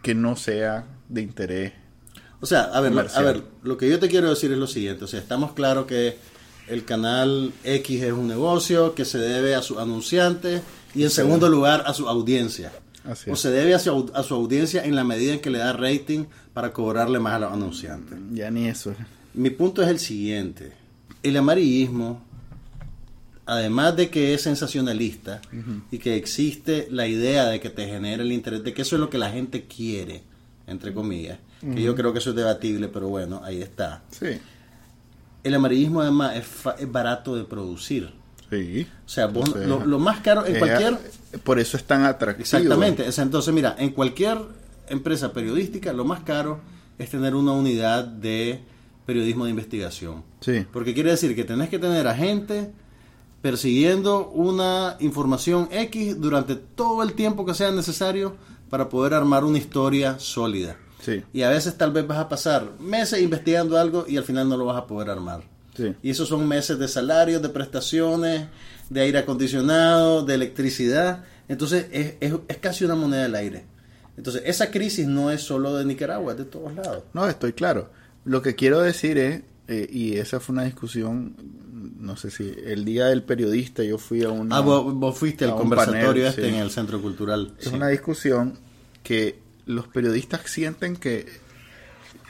que no sea de interés. O sea, a ver, a ver, lo que yo te quiero decir es lo siguiente. O sea, estamos claros que el canal X es un negocio que se debe a sus anunciantes y en segundo lugar a su audiencia. Así o es. se debe a su, a su audiencia en la medida en que le da rating para cobrarle más a los anunciantes. Ya ni eso. Mi punto es el siguiente. El amarillismo, además de que es sensacionalista y que existe la idea de que te genera el interés, de que eso es lo que la gente quiere, entre comillas, que yo creo que eso es debatible, pero bueno, ahí está. Sí. El amarillismo además es, fa- es barato de producir. Sí. O sea, vos- lo, lo más caro en eh, cualquier... Por eso es tan atractivo. Exactamente. Entonces, mira, en cualquier empresa periodística, lo más caro es tener una unidad de periodismo de investigación. Sí. Porque quiere decir que tenés que tener a gente persiguiendo una información X durante todo el tiempo que sea necesario para poder armar una historia sólida. Sí. Y a veces tal vez vas a pasar meses investigando algo y al final no lo vas a poder armar. Sí. Y esos son meses de salarios, de prestaciones, de aire acondicionado, de electricidad. Entonces es, es- es casi una moneda del aire. Entonces esa crisis no es solo de Nicaragua, es de todos lados. No, estoy claro. Lo que quiero decir es, eh, y esa fue una discusión, no sé si el día del periodista yo fui a una... Ah, vos, vos fuiste al conversatorio panel, este sí. en el Centro Cultural. Es Sí. una discusión que los periodistas sienten que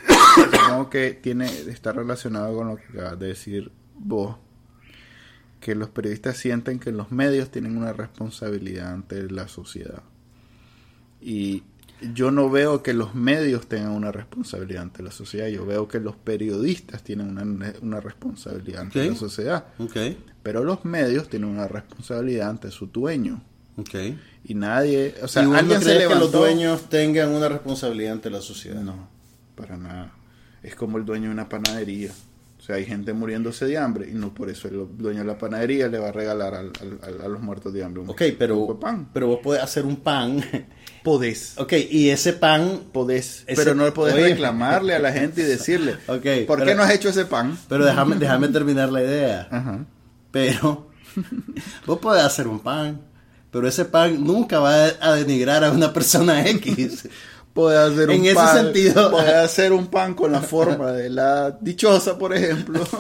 supongo que tiene está relacionado con lo que acabas de decir vos que los periodistas sienten que los medios tienen una responsabilidad ante la sociedad y yo no veo que los medios tengan una responsabilidad ante la sociedad yo veo que los periodistas tienen una, una responsabilidad ante la sociedad Ok, pero los medios tienen una responsabilidad ante su dueño ok. y nadie o sea ¿Y vos no alguien se que los dueños tengan una responsabilidad ante la sociedad? no, para nada. Es como el dueño de una panadería. O sea, hay gente muriéndose de hambre y no por eso el dueño de la panadería le va a regalar al- a los muertos de hambre un Ok, pero, de pan. pero vos podés hacer un pan. Podés. ok, y ese pan Podés. Ese- pero no podés Oye. reclamarle a la gente y decirle, Ok, ¿por qué no has hecho ese pan? Pero déjame, déjame terminar la idea. Ajá. Pero vos podés hacer un pan, pero ese pan nunca va a denigrar a una persona X. Podés hacer un En ese pan. sentido- Podés hacer un pan con la forma de la dichosa, por ejemplo.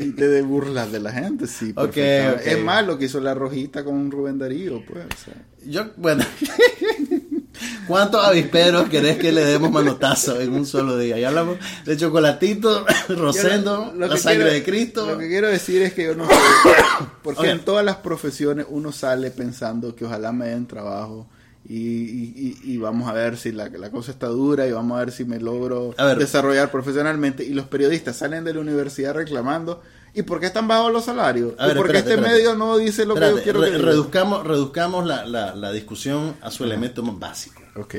Y te burlas de la gente, sí. Ok, perfectamente. ok. Es más lo que hizo la rojita con Rubén Darío, pues. o sea. Yo, bueno, ¿cuántos avisperos querés que le demos manotazo en un solo día? Ya hablamos de chocolatito, rosendo, lo- lo la sangre quiero- de Cristo. Lo que quiero decir es que yo no sé, porque Oye. en todas las profesiones uno sale pensando que ojalá me den trabajo y, y- y- y vamos a ver si la, la cosa está dura y vamos a ver si me logro desarrollar profesionalmente. Y los periodistas salen de la universidad reclamando, ¿y por qué están bajos los salarios? A ver, ¿Y por qué este espérate. medio no dice lo que yo quiero re- que diga? reduzcamos, reduzcamos la, la- la discusión a su elemento más básico. Ok.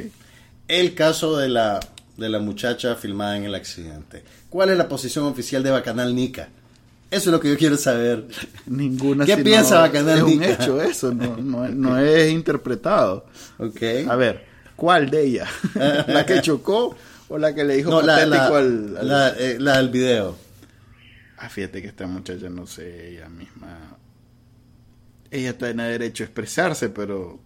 El caso de la, de la muchacha filmada en el accidente. ¿Cuál es la posición oficial de Bacanal Nica? Eso es lo que yo quiero saber. Ninguna. ¿Qué piensa Bacanal Es un hecho eso, no, no, no es interpretado. Ok. A ver, ¿cuál de ellas? ¿La que chocó o la que le dijo No, la, patético la, al, al- la, eh, la del video. Ah, fíjate que esta muchacha, no sé, ella misma... Ella tiene derecho a expresarse, pero...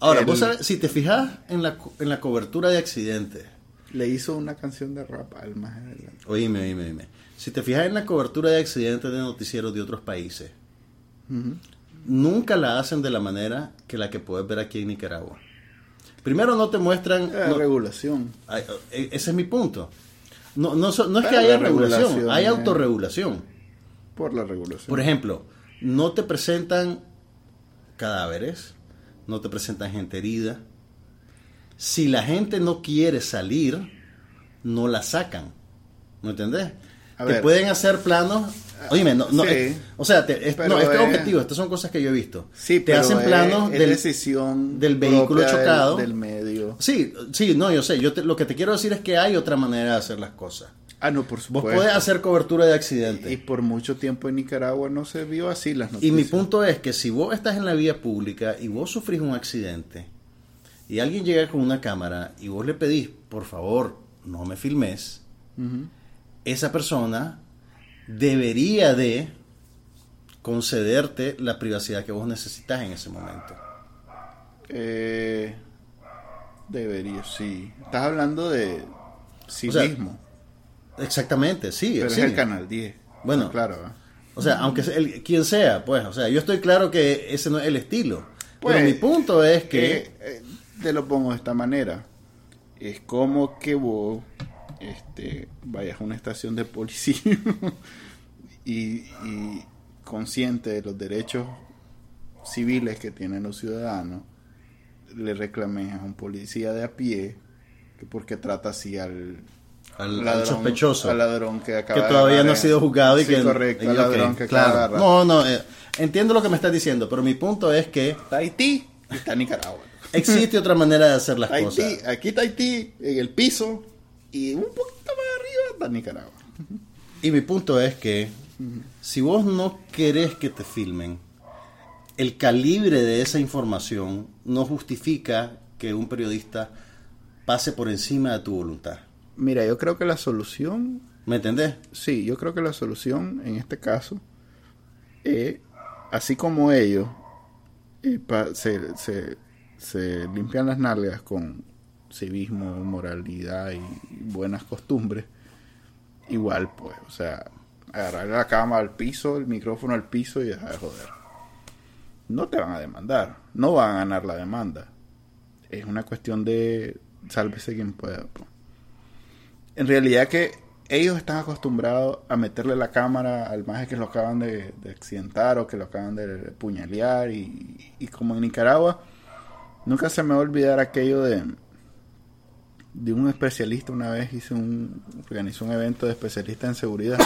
Ahora, El- vos sabes, si te fijas en la, en la cobertura de accidentes, Le hizo una canción de rap al más adelante. oíme, oíme, oíme. Si te fijas en la cobertura de accidentes de noticieros de otros países, nunca la hacen de la manera que la que puedes ver aquí en Nicaragua. Primero no te muestran... Eh, no- regulación. Ay, eh, ese es mi punto. No, no, es que haya la regulación, regulación hay autorregulación. Por la regulación. Por ejemplo, no te presentan cadáveres, no te presentan gente herida. Si la gente no quiere salir, no la sacan. ¿Me entendés? A te ver. pueden hacer planos. Oíme, no, no, Sí. es- o sea, te- es- no, este es objetivo, estas son cosas que yo he visto. Sí, te pero hacen planos es del, decisión del vehículo del- chocado. Del, medio. Sí, sí, no, yo sé. Yo te- lo que te quiero decir es que hay otra manera de hacer las cosas. Ah, no, por Vos supuesto. podés hacer cobertura de accidentes. Y por mucho tiempo en Nicaragua no se vio así las Y noticias. mi punto es que si vos estás en la vía pública y vos sufrís un accidente y alguien llega con una cámara y vos le pedís, por favor, no me filmes, Ujú. Esa persona debería de concederte la privacidad que vos necesitas en ese momento. Eh, debería, sí. Estás hablando de sí O sea, mismo. Exactamente, sí. Pero sí. es el canal 10. Bueno. claro. ¿eh? O sea, aunque el, quien sea, pues, o sea, yo estoy claro que ese no es el estilo. Pues, pero mi punto es que... Eh, te lo pongo de esta manera. Es como que vos este, vayas a una estación de policía y, y consciente de los derechos civiles que tienen los ciudadanos, le reclames a un policía de a pie que porque trata así al, al, al sospechoso. al ladrón que acaba que de todavía agarrar no ha sido juzgado y Sí, que correcto, al ladrón que claro. acaba de no no eh, entiendo lo que me estás diciendo pero mi punto es que Está Haití y está Nicaragua. existe otra manera de hacer las cosas aquí está Haití, en el piso, y un poquito más arriba está Nicaragua. y mi punto es que si vos no querés que te filmen el calibre de esa información no justifica que un periodista pase por encima de tu voluntad Mira, yo creo que la solución, ¿me entendés? sí, yo creo que la solución en este caso, es, así como ellos eh, pa- se, se, se limpian las nalgas con civismo, moralidad y buenas costumbres, igual pues, o sea, agarrar la cama al piso, el micrófono al piso y dejar de joder. No te van a demandar, no van a ganar la demanda. Es una cuestión de sálvese quien pueda. pues. En realidad que ellos están acostumbrados a meterle la cámara al maje que lo acaban de, de accidentar o que lo acaban de puñalear y, y como en Nicaragua nunca se me va a olvidar aquello de de un especialista una vez hice un organizó un evento de especialistas en seguridad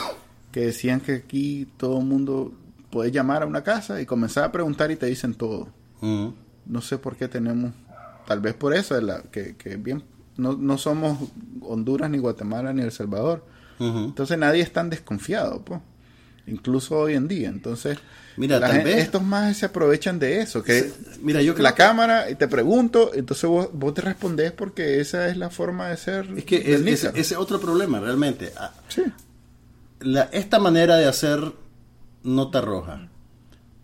que decían que aquí todo el mundo puede llamar a una casa y comenzar a preguntar y te dicen todo Ujú. no sé por qué tenemos, tal vez por eso, la, que, que bien, no, no somos Honduras, ni Guatemala, ni El Salvador. Entonces nadie es tan desconfiado, pues. Incluso hoy en día. Entonces, Mira, la tal gen- vez- estos más se aprovechan de eso. Que mira yo creo la que- cámara, y te pregunto, entonces vos, vos te respondés porque esa es la forma de ser. es que es- ese es otro problema realmente Ah, Sí. la- esta manera de hacer nota roja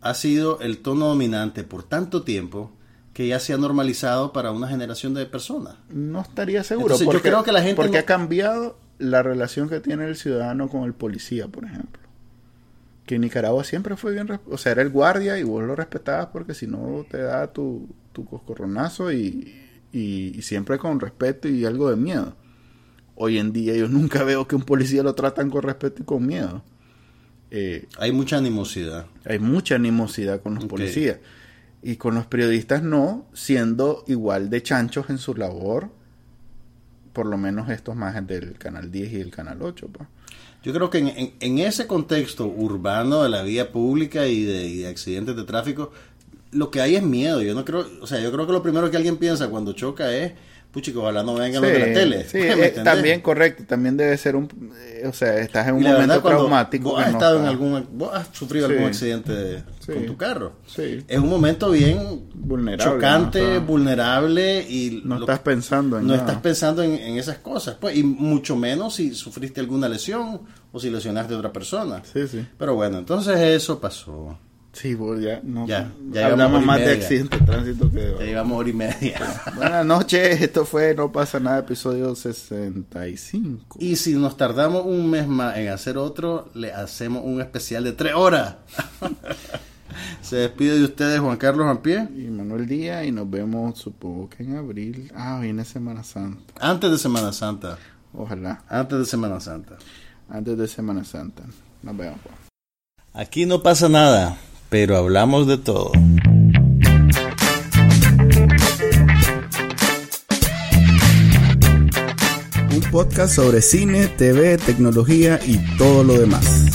ha sido el tono dominante por tanto tiempo que ya se ha normalizado para una generación de personas. No estaría seguro. Entonces, yo porque, creo que la gente Porque no- ha cambiado la relación que tiene el ciudadano con el policía, por ejemplo. Que en Nicaragua siempre fue bien... O sea, era el guardia y vos lo respetabas porque si no te da tu, tu coscorronazo y, y, y siempre con respeto y algo de miedo. Hoy en día yo nunca veo que un policía lo tratan con respeto y con miedo. Eh, Hay mucha animosidad. hay mucha animosidad con los policías. Y con los periodistas no, siendo igual de chanchos en su labor, por lo menos estos más del Canal 10 y el Canal 8. pues. Yo creo que en, en- ese contexto urbano de la vía pública y de, y de accidentes de tráfico, lo que hay es miedo. Yo no creo, o sea, yo creo que lo primero que alguien piensa cuando choca es, puchico, ojalá no vengan los de la tele. Sí, eh, también correcto, también debe ser un, eh, o sea, estás en un momento traumático. Vos has estado en algún, vos has sufrido algún accidente con tu carro. Sí. Es un momento bien vulnerable, chocante, vulnerable y no estás pensando en no estás pensando en, esas cosas, pues, y mucho menos si sufriste alguna lesión o si lesionaste a otra persona. Sí, sí. Pero bueno, entonces eso pasó. Sí, pues ya, no, ya, ya hablamos más de accidentes de tránsito que... Ya llevamos hora y media. Buenas noches, esto fue No pasa nada, episodio 65. Y si nos tardamos un mes más en hacer otro, le hacemos un especial de tres horas. Se despide de ustedes Juan Carlos Ampie. Y Manuel Díaz y nos vemos supongo que en abril. Ah, viene Semana Santa. Antes de Semana Santa. Ojalá. Antes de Semana Santa. Antes de Semana Santa. Nos vemos. Pues. Aquí no pasa nada pero hablamos de todo. Un podcast sobre cine, TV, tecnología y todo lo demás.